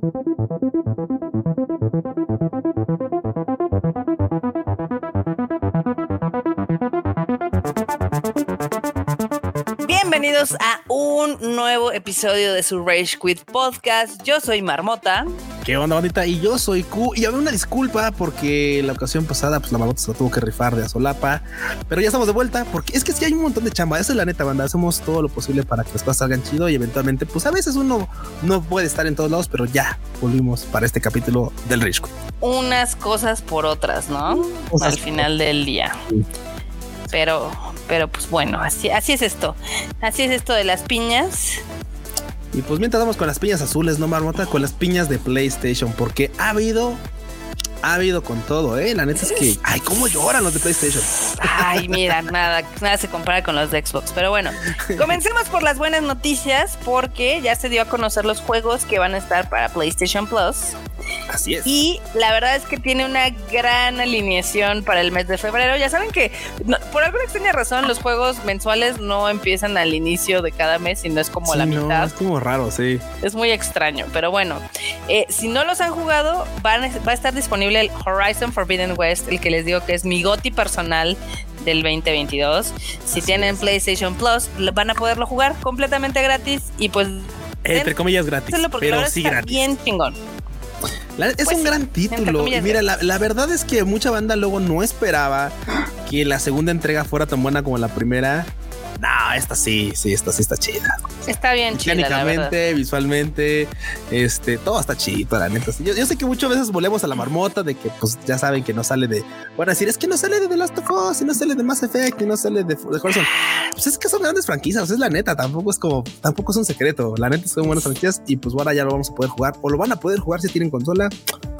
Thank you. Bienvenidos a un nuevo episodio de su Rage Quit Podcast. Yo soy Marmota. ¿Qué onda, bandita? Y yo soy Q. Y había una disculpa porque la ocasión pasada, pues la Marmota se la tuvo que rifar de Azolapa. Pero ya estamos de vuelta porque es que sí hay un montón de chamba. Esa es la neta, banda. Hacemos todo lo posible para que las cosas salgan chido y eventualmente, pues a veces uno no puede estar en todos lados, pero ya volvimos para este capítulo del Rage Quit. Unas cosas por otras, ¿no? Cosas Al final del día. Pero, pero pues bueno, así, así es esto. Así es esto de las piñas. Y pues mientras vamos con las piñas azules, no marmota, con las piñas de PlayStation, porque ha habido, ha habido con todo, eh. La neta es que, ay, cómo lloran los de PlayStation. Ay, mira, nada, nada se compara con los de Xbox. Pero bueno, comencemos por las buenas noticias porque ya se dio a conocer los juegos que van a estar para PlayStation Plus. Así es. Y la verdad es que tiene una gran alineación para el mes de febrero. Ya saben que no- por alguna extraña razón los juegos mensuales no empiezan al inicio de cada mes, sino es como Sí, la no, mitad. es como raro, sí. Es muy extraño, pero bueno, eh, si no los han jugado, van va a estar disponible el Horizon Forbidden West, el que les digo que es mi goti personal del 2022. Si tienen PlayStation Plus, van a poderlo jugar completamente gratis y pues Entre comillas gratis, pero sí gratis. bien chingón. La- es Pues un sí, gran título. comillas, Mira, la, la verdad es que mucha banda luego no esperaba que la segunda entrega fuera tan buena como la primera. No, esta sí, sí, esta sí está chida. Está bien chida. Mecánicamente, visualmente, este, todo está chido, la neta. Yo, yo sé que muchas veces volvemos a la marmota de que, pues, ya saben que no sale de. Van a decir, es que no sale de The Last of Us, y no sale de Mass Effect, y no sale de, de Horizon. Pues es que son grandes franquicias, es la neta. Tampoco es como, tampoco es un secreto. La neta son buenas franquicias, y pues ahora ya lo vamos a poder jugar, o lo van a poder jugar si tienen consola,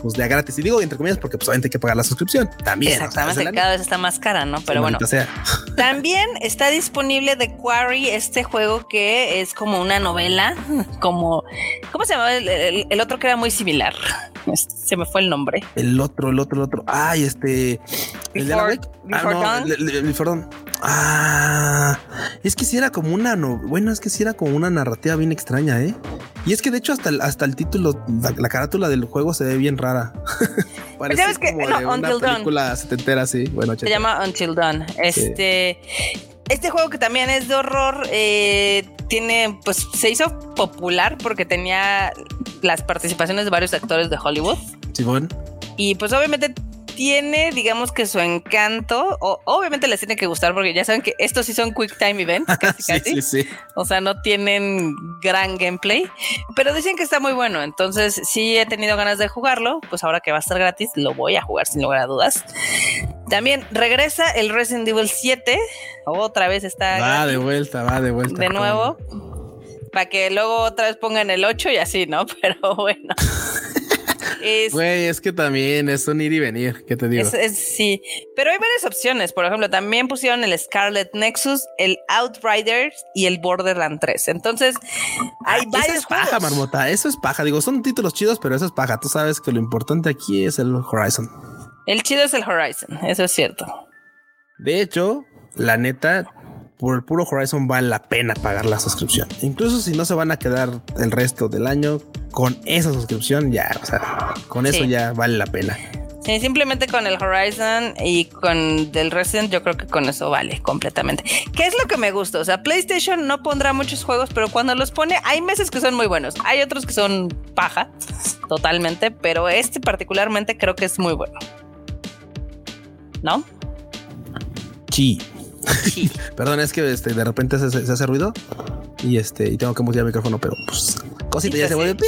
pues de a gratis. Y digo entre comillas, porque pues obviamente hay que pagar la suscripción también. o sea, Exactamente, la cada vez está más cara, ¿no? Pero bueno, maldita sea. También está disponible The Quarry, este juego que es como una novela, como ¿cómo se llama el, el- el otro que era muy similar? Se me fue el nombre. El otro, el otro, el otro. Ay, este. ¿El de Alan Before-? Ah, Before no, Dawn. el- el- el Before Dawn. Ah, es que si era como una no, bueno, es que si era como una narrativa bien extraña, ¿eh? Y es que de hecho hasta el, hasta el título, la, la carátula del juego se ve bien rara. Parece ves que- como no, de una Until Dawn. película setentera, sí. Bueno, Se llama Until Dawn. Este, este juego que también es de horror, eh, tiene, pues, se hizo popular porque tenía las participaciones de varios actores de Hollywood. Simón. Y pues obviamente tiene, digamos que su encanto, o, obviamente les tiene que gustar porque ya saben que estos sí son quick time events, casi sí, casi. sí, sí. O sea, no tienen gran gameplay, pero dicen que está muy bueno. Entonces, sí he tenido ganas de jugarlo. Pues ahora que va a estar gratis, lo voy a jugar sin lugar a dudas. También regresa el Resident Evil 7. Otra vez está Va gratis de vuelta, va de vuelta. de nuevo. Para que luego otra vez pongan el 8 y así, ¿no? Pero bueno. Es- Güey, es que también es un ir y venir, ¿qué te digo? Es, es- sí, pero hay varias opciones. Por ejemplo, también pusieron el Scarlet Nexus, el Outriders y el Borderland 3. Entonces, hay Eso varios es paja, juegos. marmota. Eso es paja. Digo, son títulos chidos, pero eso es paja. Tú sabes que lo importante aquí es el Horizon. El chido es el Horizon, eso es cierto. De hecho, la neta, por el puro Horizon vale la pena pagar la suscripción. Incluso si no se van a quedar el resto del año con esa suscripción, ya, o sea, con eso Sí. ya vale la pena. Sí, simplemente con el Horizon y con del Resident, yo creo que con eso vale completamente. ¿Qué es lo que me gusta? O sea, PlayStation no pondrá muchos juegos, pero cuando los pone, hay meses que son muy buenos. Hay otros que son paja, totalmente, pero este particularmente creo que es muy bueno. ¿No? Sí. Sí. Perdón, es que este, de repente se, se hace ruido y este, y tengo que mutear el micrófono, pero pues cosita ya se pues, vuelve.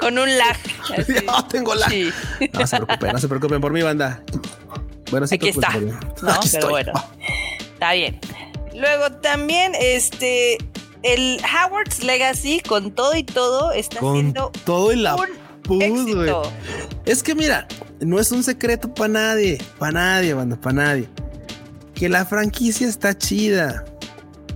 Con un lag. No tengo la. Sí. No se preocupen, no se preocupen por mí, banda. Bueno, sí, Aquí preocupen está. No, Aquí pero estoy. bueno. Está bien. Luego también, este, el Howard's Legacy, con todo y todo, está Con siendo todo y la un éxito. Es que mira, no es un secreto para nadie, para nadie, banda, para nadie. Que la franquicia está chida.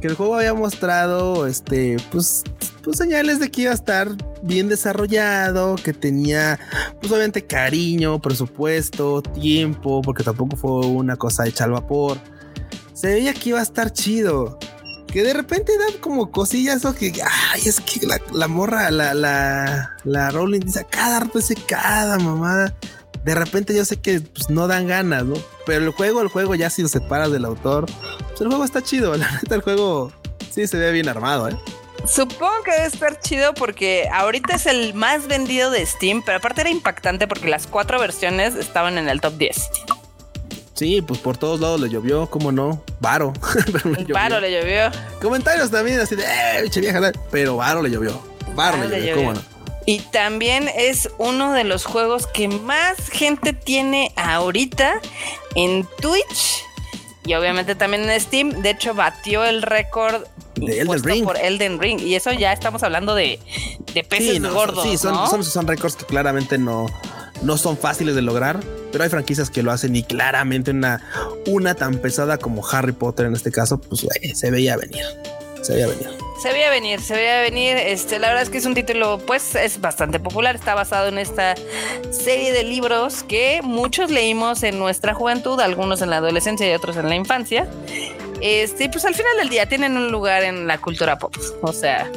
Que el juego había mostrado, este, pues, pues señales de que iba a estar bien desarrollado, que tenía, pues obviamente cariño, presupuesto, tiempo, porque tampoco fue una cosa hecha al vapor. Se veía que iba a estar chido. que de repente dan como cosillas o que, ay, es que la, morra, la, la, la Rowling dice cada rato cada mamada. De repente yo sé que pues, no dan ganas, ¿no? Pero el juego, el juego ya si lo separas del autor, pues el juego está chido. La neta, el juego sí se ve bien armado, ¿eh? Supongo que debe estar chido porque ahorita es el más vendido de Steam, pero aparte era impactante porque las cuatro versiones estaban en el top 10. Sí, pues por todos lados le llovió, ¿cómo no? Varo. Varo le llovió. Comentarios también así de, eh, vieja, pero Varo le llovió. Varo, le, llovió, ¿cómo no? Y también es uno de los juegos que más gente tiene ahorita en Twitch y obviamente también en Steam. De hecho, batió el récord de Elden Ring. por Elden Ring. Y eso ya estamos hablando de, de peces gordos. Sí, son, son, récords que claramente no, no son fáciles de lograr, pero hay franquicias que lo hacen y claramente una, una tan pesada como Harry Potter en este caso, pues se veía venir. Se veía venir. Se veía venir, se veía venir. Este, la verdad es que es un título, pues, es bastante popular. Está basado en esta serie de libros que muchos leímos en nuestra juventud, algunos en la adolescencia y otros en la infancia. Este, pues al final del día tienen un lugar en la cultura pop. O sea,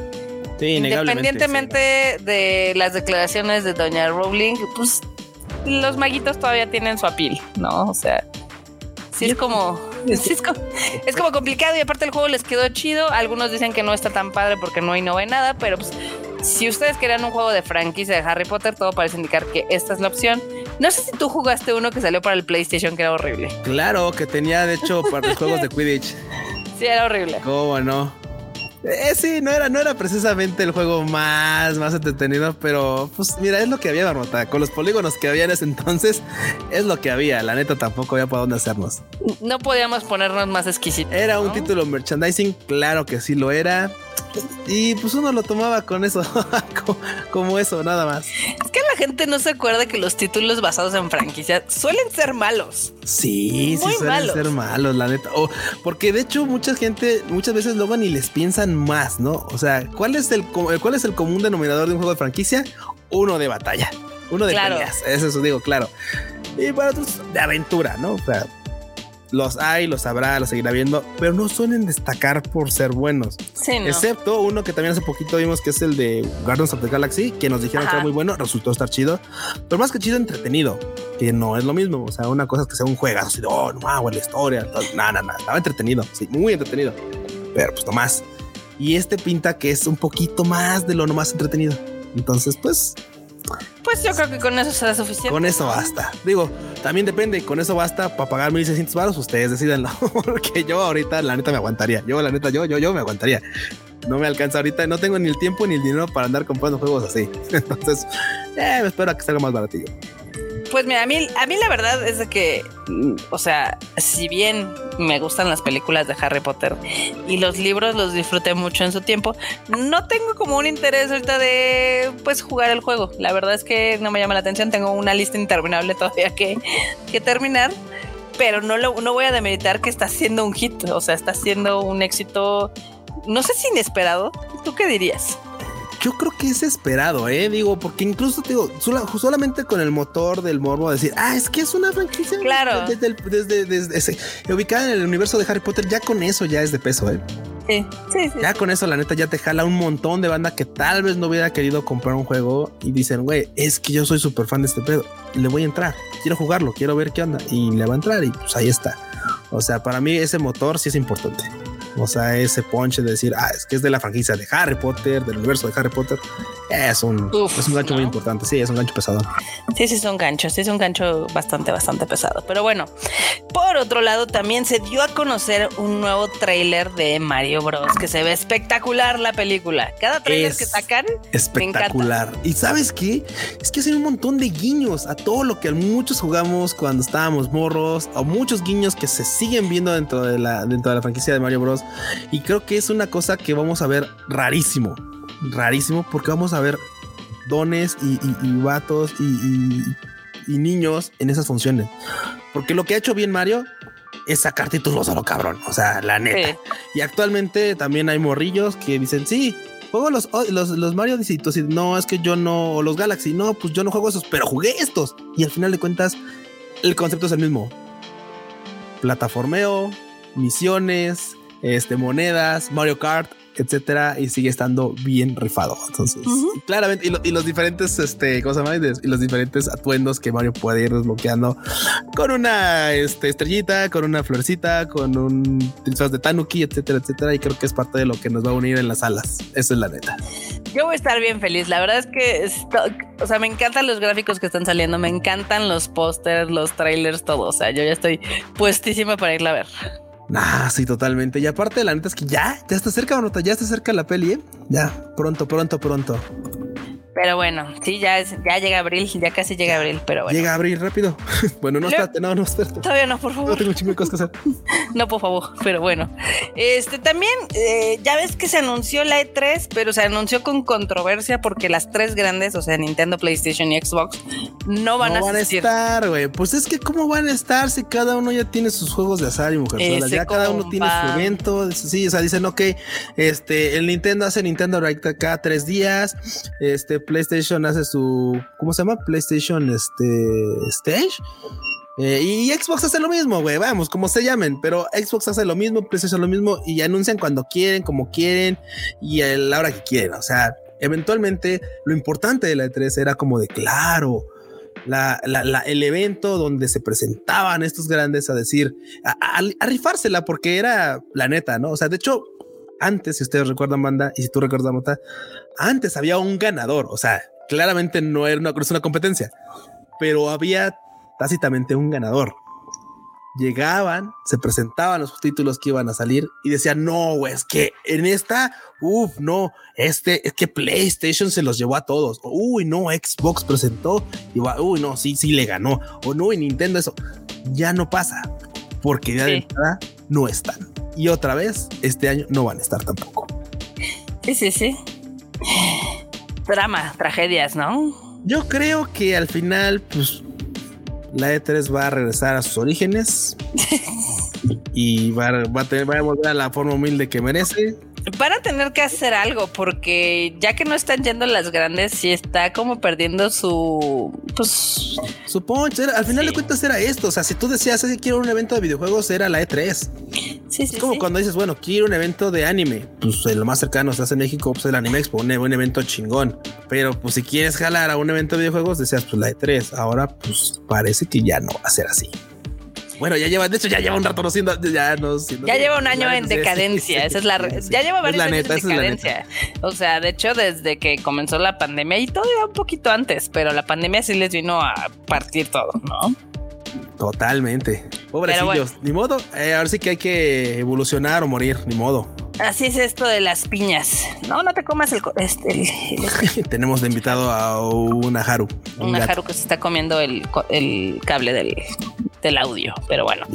independientemente de las declaraciones de Doña Rowling, pues los maguitos todavía tienen su apil, ¿no? O sea, sí es como, es como, complicado y aparte el juego les quedó chido. Algunos dicen que no está tan padre porque no innova en nada, pero pues si ustedes querían un juego de franquicia de Harry Potter, todo parece indicar que esta es la opción. No sé si tú jugaste uno que salió para el PlayStation que era horrible. Claro, que tenía de hecho para los juegos de Quidditch. Sí, era horrible. ¿Cómo no? Eh, sí, no era, no era precisamente el juego más, más entretenido, pero pues mira, es lo que había, Marmota. Con los polígonos que había en ese entonces, es lo que había. La neta tampoco había para dónde hacernos. No podíamos ponernos más exquisitos. Era un título merchandising, claro que sí lo era. Y pues uno lo tomaba con eso, como eso, nada más. Es que la gente no se acuerda que los títulos basados en franquicias suelen ser malos. Sí, sí suelen ser malos, la neta. porque de hecho mucha gente, muchas veces luego ni les piensan más, ¿no? O sea, ¿cuál es el, cuál es el común denominador de un juego de franquicia? Uno de batalla, uno de claro. peleas. Eso digo, claro. Y para otros de aventura, ¿no? O sea, los hay, los habrá, los seguirá viendo, pero no suelen destacar por ser buenos. Sí, Excepto uno que también hace poquito vimos que es el de Guardians of the Galaxy, que nos dijeron que era muy bueno, resultó estar chido, pero más que chido, entretenido, que no es lo mismo. O sea, una cosa es que sea un juegazo, así de, oh, no, la historia, nada, nada, estaba entretenido, sí, muy entretenido, pero pues no más. Y este pinta que es un poquito más de lo no más entretenido. Entonces, pues pues yo creo que con eso será suficiente. Con eso basta. Digo, también depende. Con eso basta para pagar 1600 baros. Ustedes decidanlo. Porque yo ahorita, la neta, me aguantaría. Yo, la neta, yo, yo, yo me aguantaría. No me alcanza ahorita. No tengo ni el tiempo ni el dinero para andar comprando juegos así. Entonces, eh, espero que salga más baratillo. Pues mira, a mí, a mí la verdad es de que, mm, o sea, si bien me gustan las películas de Harry Potter y los libros los disfruté mucho en su tiempo, no tengo como un interés ahorita de pues jugar el juego. La verdad es que no me llama la atención, tengo una lista interminable todavía que, que terminar, pero no, lo, no voy a demeritar que está siendo un hit, o sea, está siendo un éxito, no sé si inesperado. ¿Tú qué dirías? Yo creo que es esperado, ¿eh? Digo, porque incluso, digo, solamente con el motor del morbo decir, ah, es que es una franquicia. Claro. Desde, desde, desde, ubicada en el universo de Harry Potter, ya con eso ya es de peso, ¿eh? Sí, sí, Ya con eso, la neta, ya te jala un montón de banda que tal vez no hubiera querido comprar un juego y dicen, güey, es que yo soy súper fan de este pedo. Le voy a entrar, quiero jugarlo, quiero ver qué onda. Y le va a entrar y pues ahí está. O sea, para mí ese motor sí es importante. O sea, ese punch de decir, ah, es que es de la franquicia de Harry Potter, del universo de Harry Potter, es un, es un gancho muy importante. Sí, es un gancho pesado. Sí, sí, es un gancho. Sí, es un gancho bastante, bastante pesado. Pero bueno, por otro lado, también se dio a conocer un nuevo tráiler de Mario Bros. que se ve espectacular la película. Cada tráiler que sacan, espectacular. Y sabes qué? Es que hacen un montón de guiños a todo lo que muchos jugamos cuando estábamos morros, o muchos guiños que se siguen viendo dentro de la, dentro de la franquicia de Mario Bros. Y creo que es una cosa que vamos a ver rarísimo rarísimo porque vamos a ver dones y, y, vatos y, niños en esas funciones. Porque lo que ha hecho bien Mario es sacar títulos a lo cabrón. O sea, la neta. Y actualmente también hay morrillos que dicen, sí, juego los, los, los Mario y no, es que yo no, o los Galaxy, no, pues yo no juego esos, pero jugué estos. Y al final de cuentas, el concepto es el mismo. Plataformeo, misiones, este, monedas, Mario Kart, etcétera, y sigue estando bien rifado. Entonces, claramente, y, los diferentes, este, ¿cómo se llama? Y los diferentes atuendos que Mario puede ir desbloqueando con una este, estrellita, con una florecita, con un disfraz de Tanuki, etcétera, etcétera. Y creo que es parte de lo que nos va a unir en las alas. Eso es la neta. Yo voy a estar bien feliz. La verdad es que, o sea, me encantan los gráficos que están saliendo, me encantan los pósters, los trailers, todo. O sea, yo ya estoy puestísima para irla a ver. Ah, sí, totalmente. Y aparte, la neta es que ya, ya está cerca, nota, ya está cerca la peli, ¿eh? Ya, pronto, pronto, pronto. Pero bueno, sí, ya, ya llega abril, ya casi llega abril, pero bueno. Llega abril rápido. bueno, no, espérate, no, no, espérate. Todavía no, por favor. No tengo chingo cosas que hacer. no, por favor, pero bueno. Este también, eh, ya ves que se anunció la E3, pero se anunció con controversia porque las tres grandes, o sea, Nintendo, PlayStation y Xbox, no van no a van a estar, güey. Pues es que, ¿cómo van a estar si cada uno ya tiene sus juegos de azar y mujer Ya cada uno tiene su evento. Sí, o sea, dicen, ok, este, el Nintendo hace Nintendo Direct cada tres días. Este, PlayStation hace su, ¿cómo se llama? PlayStation este, Stage. Eh, y Xbox hace lo mismo, güey, vamos, como se llamen, pero Xbox hace lo mismo, PlayStation lo mismo y anuncian cuando quieren, como quieren y a la hora que quieren. O sea, eventualmente lo importante de la E3 era como de claro, la, el evento donde se presentaban estos grandes a decir, a, a, rifársela porque era la neta, ¿no? O sea, de hecho, antes, si ustedes recuerdan, banda, y si tú recuerdas, Mota, antes había un ganador. O sea, claramente no era una, una competencia, pero había tácitamente un ganador. Llegaban, se presentaban los títulos que iban a salir y decían, no, es que en esta, uff, no, este, es que PlayStation se los llevó a todos. Uy, no, Xbox presentó y va, uy, no, sí, sí le ganó. O no, y Nintendo eso. Ya no pasa porque ya de entrada no están y otra vez este año no van a estar tampoco. Sí, sí, sí. Drama, tragedias, ¿no? Yo creo que al final, pues, la E3 va a regresar a sus orígenes y va, va, a tener, va a volver a la forma humilde que merece. Van a tener que hacer algo porque ya que no están yendo las grandes, sí está como perdiendo su. Pues. Su punch. al final de cuentas era esto. O sea, si tú decías que quiero un evento de videojuegos, era la E3. Sí, sí. Es como cuando dices, bueno, quiero un evento de anime. Pues lo más cercano hace en México, pues el Anime Expo, un, un evento chingón. Pero pues si quieres jalar a un evento de videojuegos, decías, pues la E3. Ahora, pues parece que ya no va a ser así. Bueno, ya lleva, de hecho, ya lleva un rato no siendo, ya no Ya lleva un año en decadencia. esa es la, ya lleva varios años en decadencia. O sea, de hecho, desde que comenzó la pandemia y todavía un poquito antes, pero la pandemia sí les vino a partir todo, ¿no? Totalmente. Pobrecillos, ni modo. Eh, ahora sí que hay que evolucionar o morir, ni modo. Así es esto de las piñas. No, no te comas el. Este, Tenemos de invitado a una Haru. una Haru que se está comiendo el, el cable del, del audio, pero bueno.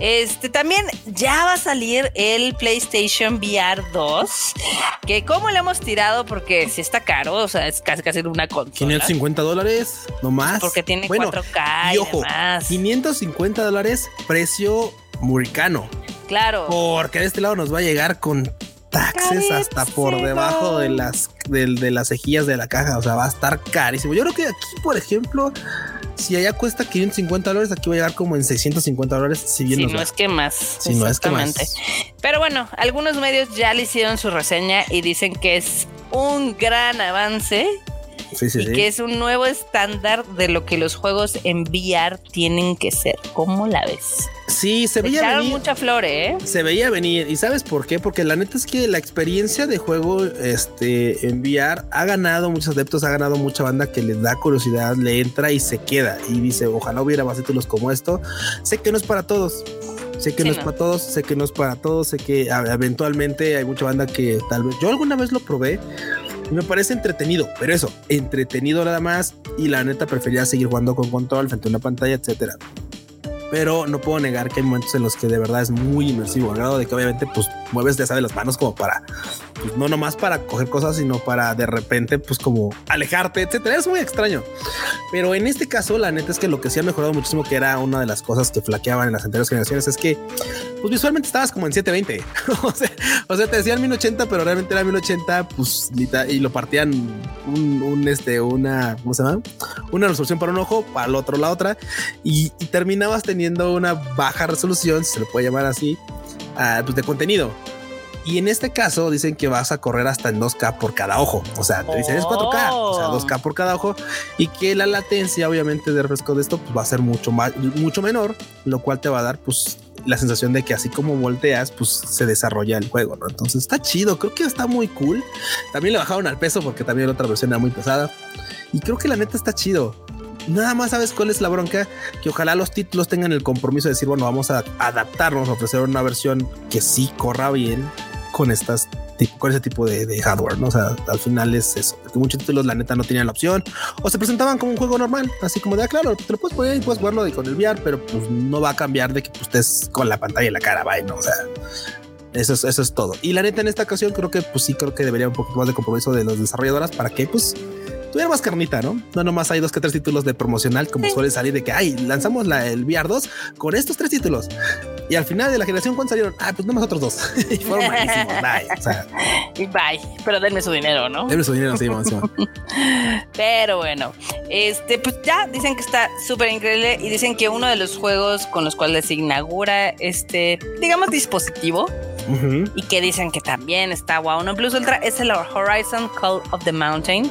Este también ya va a salir el PlayStation VR 2, que como le hemos tirado porque si está caro, o sea, es casi casi una consola. 550 dólares, no más. Porque tiene 4K y, ojo, 550 dólares, precio muricano. Claro. Porque de este lado nos va a llegar con taxes hasta por debajo de las de, de, las cejillas de la caja. O sea, va a estar carísimo. Yo creo que aquí, por ejemplo, si allá cuesta 550 dólares, aquí va a llegar como en 650 dólares. Si, bien no es que más. Si no es que más. Pero bueno, algunos medios ya le hicieron su reseña y dicen que es un gran avance. Sí, sí, y que es un nuevo estándar de lo que los juegos en VR tienen que ser. ¿Cómo la ves? Sí, se veía venir. mucha flor, ¿eh? Se veía venir. ¿Y sabes por qué? Porque la neta es que la experiencia de juego este, en VR ha ganado muchos adeptos, ha ganado mucha banda que les da curiosidad, le entra y se queda. Y dice, ojalá hubiera más títulos como esto. Sé que no es para todos. Sé que no, es para todos, sé que no es para todos, sé que eventualmente hay mucha banda que tal vez yo alguna vez lo probé me parece entretenido, pero eso, entretenido nada más y la neta prefería seguir jugando con control frente a una pantalla, etcétera pero no puedo negar que hay momentos en los que de verdad es muy inmersivo, al grado de que obviamente pues mueves ya sabes las manos como para, pues no nomás para coger cosas, sino para de repente pues como alejarte, etcétera. Es muy extraño. Pero en este caso, la neta es que lo que sí ha mejorado muchísimo, que era una de las cosas que flaqueaban en las anteriores generaciones, es que pues visualmente estabas como en 720. o, sea, o sea, te decían 1080, pero realmente era 1080, pues y lo partían un, este, una, ¿cómo se llama? Una resolución para un ojo, para el otro la otra, y, y terminabas teniendo una baja resolución, si se le puede llamar así, ah, pues, de contenido. Y en este caso dicen que vas a correr hasta en 2K por cada ojo. O sea, te dicen es 4K, o sea, 2K por cada ojo. Y que la latencia, obviamente, de refresco de esto pues, va a ser mucho más, mucho menor, lo cual te va a dar, pues, la sensación de que así como volteas, pues se desarrolla el juego. ¿no? Entonces está chido. Creo que está muy cool. También le bajaron al peso porque también la otra versión era muy pesada. Y creo que la neta está chido. Nada más sabes cuál es la bronca, que ojalá los títulos tengan el compromiso de decir, bueno, vamos a adaptarnos, a ofrecer una versión que sí corra bien con estas con ese tipo de, hardware, ¿no? O sea, al final es eso, porque muchos títulos la neta no tenían la opción o se presentaban como un juego normal, así como de, ah, claro, te lo puedes poner y puedes jugarlo con el VR, pero pues no va a cambiar de que pues, estés con la pantalla en la cara, vaya, ¿no? O sea, eso es, eso es todo. Y la neta en esta ocasión creo que pues sí creo que debería un poquito más de compromiso de los desarrolladoras para que pues tuviera más carnita, ¿no? No nomás hay dos que tres títulos de promocional como suele salir de que, ay, lanzamos la, el VR 2 con estos tres títulos. Y al final de la generación, ¿cuántos salieron? Ah, pues nomás otros dos. y fueron malísimos. Bye. O sea, bye. Pero denme su dinero, ¿no? Denme su dinero, sí, vamos. Pero bueno, este, pues ya dicen que está súper increíble y dicen que uno de los juegos con los cuales se inaugura este, digamos, dispositivo y que dicen que también está wow. No Plus Ultra es el Horizon Call of the Mountain.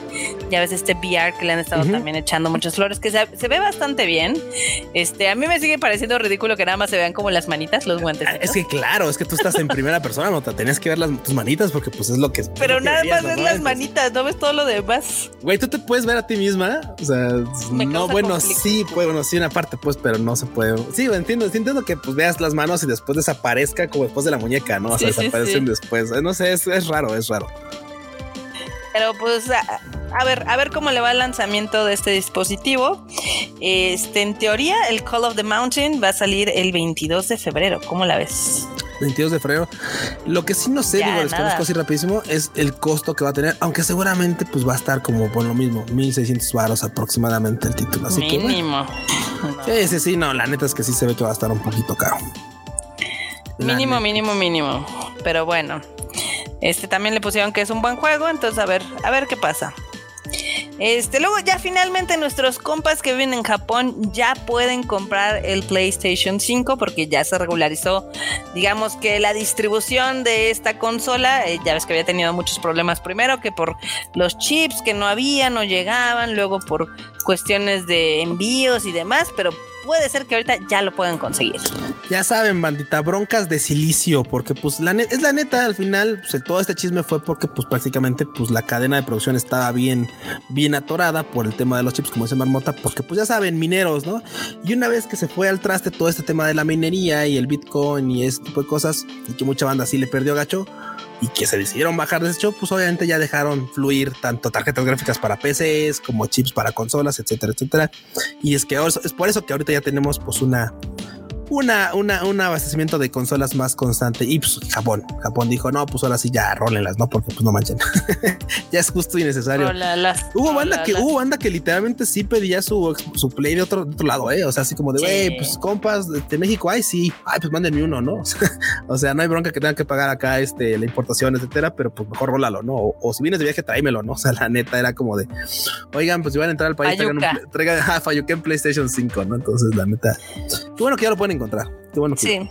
Ya ves este VR que le han estado también echando muchas flores, que se, ve bastante bien. Este, a mí me sigue pareciendo ridículo que nada más se vean como las manitas, los guantes. Es que claro, es que tú estás en primera persona, no te tenías que ver las, tus manitas porque pues es lo que Pero nada más ves las manitas, no ves todo lo demás. Güey, tú te puedes ver a ti misma. O sea, no, bueno, sí, pues, bueno, sí, una parte, pues, pero no se puede. Sí, entiendo, entiendo que pues veas las manos y después desaparezca como después de la muñeca, ¿no? O sea, desaparecen después. No sé, es, es raro, es raro. Pero pues a, ver, a ver cómo le va el lanzamiento de este dispositivo. Este, en teoría, el Call of the Mountain va a salir el 22 de febrero. ¿Cómo la ves? 22 de febrero. Lo que sí no sé, digo, les conozco así rapidísimo, es el costo que va a tener, aunque seguramente pues va a estar como por lo mismo, 1600 varos aproximadamente el título. Así Mínimo. Que, Sí, sí, sí, no, la neta es que sí se ve que va a estar un poquito caro. Mínimo, mínimo, mínimo. Pero bueno. Este también le pusieron que es un buen juego, entonces a ver, a ver qué pasa. Este, luego ya finalmente nuestros compas que viven en Japón ya pueden comprar el PlayStation 5 porque ya se regularizó, digamos que la distribución de esta consola, eh, ya ves que había tenido muchos problemas primero que por los chips que no había, no llegaban, luego por cuestiones de envíos y demás, pero puede ser que ahorita ya lo puedan conseguir. Ya saben, bandita, broncas de silicio, porque pues la es la neta, al final, pues todo este chisme fue porque pues prácticamente pues la cadena de producción estaba bien, bien atorada por el tema de los chips, como dice Marmota, porque pues ya saben, mineros, ¿no? Y una vez que se fue al traste todo este tema de la minería y el Bitcoin y este tipo de cosas, y que mucha banda sí le perdió gacho, y que se decidieron bajar de ese show, pues obviamente ya dejaron fluir tanto tarjetas gráficas para PCs como chips para consolas, etcétera, etcétera. Y es que es por eso que ahorita ya tenemos pues una una, una, un abastecimiento de consolas más constante. Y pues Japón, Japón dijo, no, pues ahora sí ya rólenlas, ¿no? Porque pues no manchen. ya es justo y necesario. hubo banda que, hubo banda que literalmente sí pedía su, su play de otro, otro lado, eh. O sea, así como de, güey, pues compas de México, ay, sí, ay, pues mándenme uno, ¿no? o sea, no hay bronca que tengan que pagar acá este, la importación, etcétera, pero pues mejor rólalo, ¿no? O, si vienes de viaje, tráemelo, ¿no? O sea, la neta era como de, oigan, pues si van a entrar al país, traigan, un, traigan a en PlayStation 5, ¿no? Entonces, la neta, qué bueno que ya lo pueden encontrar. Bueno sí.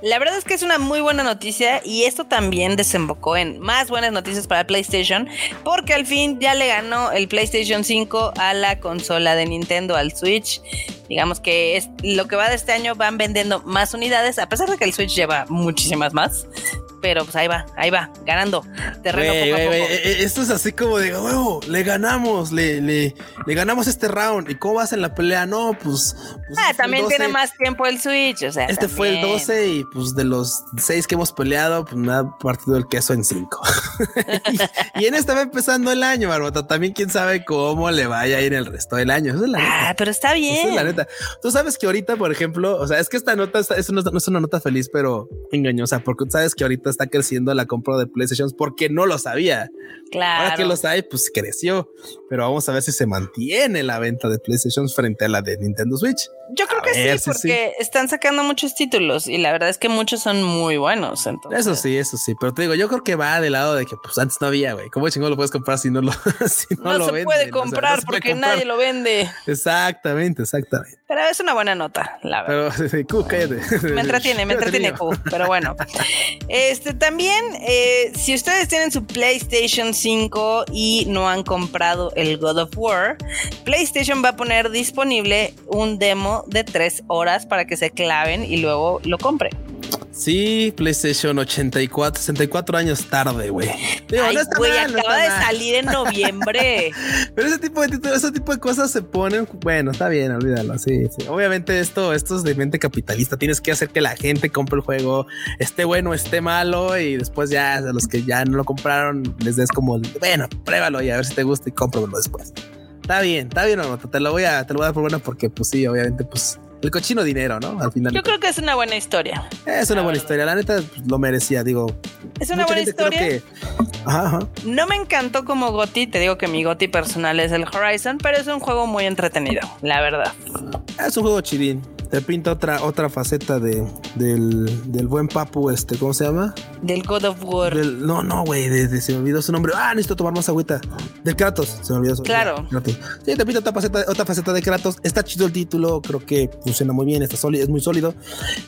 La verdad es que es una muy buena noticia y esto también desembocó en más buenas noticias para PlayStation porque al fin ya le ganó el PlayStation 5 a la consola de Nintendo, al Switch. Digamos que es lo que va de este año van vendiendo más unidades, a pesar de que el Switch lleva muchísimas más pero pues ahí va, ahí va, ganando terreno poco a poco. Eh, eh, esto es así como de huevo, le ganamos, le, le, le, ganamos este round. ¿Y cómo vas en la pelea? No, pues. pues ah, también tiene más tiempo el Switch, o sea. Este fue el 12 y pues de los seis que hemos peleado, pues me ha partido el queso en cinco. y, en esta va empezando el año, Barbota. También quién sabe cómo le vaya a ir el resto del año. es la ah, pero está bien. es la neta. Tú sabes que ahorita, por ejemplo, o sea, es que esta nota es, no es una nota feliz, pero engañosa, porque sabes que ahorita está creciendo la compra de PlayStation porque no lo sabía. Claro. Ahora que lo sabe, pues creció. Pero vamos a ver si se mantiene la venta de PlayStation frente a la de Nintendo Switch. Yo creo que sí, porque están sacando muchos títulos y la verdad es que muchos son muy buenos. Entonces. Eso sí, eso sí. Pero te digo, yo creo que va del lado de que pues antes no había, güey. ¿Cómo chingón lo puedes comprar si no lo, si no, se puede comprar porque nadie lo vende. Exactamente, exactamente. Pero es una buena nota, la verdad. Pero, Q, cállate. Me entretiene, me entretiene Q, pero bueno. Este también, eh, si ustedes tienen su PlayStation 5 y no han comprado el God of War, PlayStation va a poner disponible un demo de tres horas para que se claven y luego lo compren. Sí, PlayStation 84, 64 años tarde, güey. Ay, güey, acaba de salir en noviembre. Pero ese tipo de ese tipo de cosas se ponen, bueno, está bien, olvídalo. Sí, sí. Obviamente esto, esto es de mente capitalista. Tienes que hacer que la gente compre el juego, esté bueno, esté malo, y después ya a los que ya no lo compraron les des como, bueno, pruébalo y a ver si te gusta y cómpramelo después. Está bien, está bien, te lo voy a, te lo voy a dar por buena porque, pues sí, obviamente, pues el cochino dinero, ¿no? Al final. Yo creo que es una buena historia. Es una buena historia. La neta pues, lo merecía, digo. Es una buena historia. No me encantó como Goti. Te digo que mi Goti personal es el Horizon, pero es un juego muy entretenido, la verdad. Es un juego chidín te pinta otra, otra faceta de, del, del buen papu, este, ¿cómo se llama? Del God of War. no, no, güey, se me olvidó su nombre. Ah, necesito tomar más agüita. Del Kratos, se me olvidó su Claro. Sí, te pinta otra faceta, otra faceta de Kratos. Está chido el título, creo que funciona muy bien, está sólido, es muy sólido.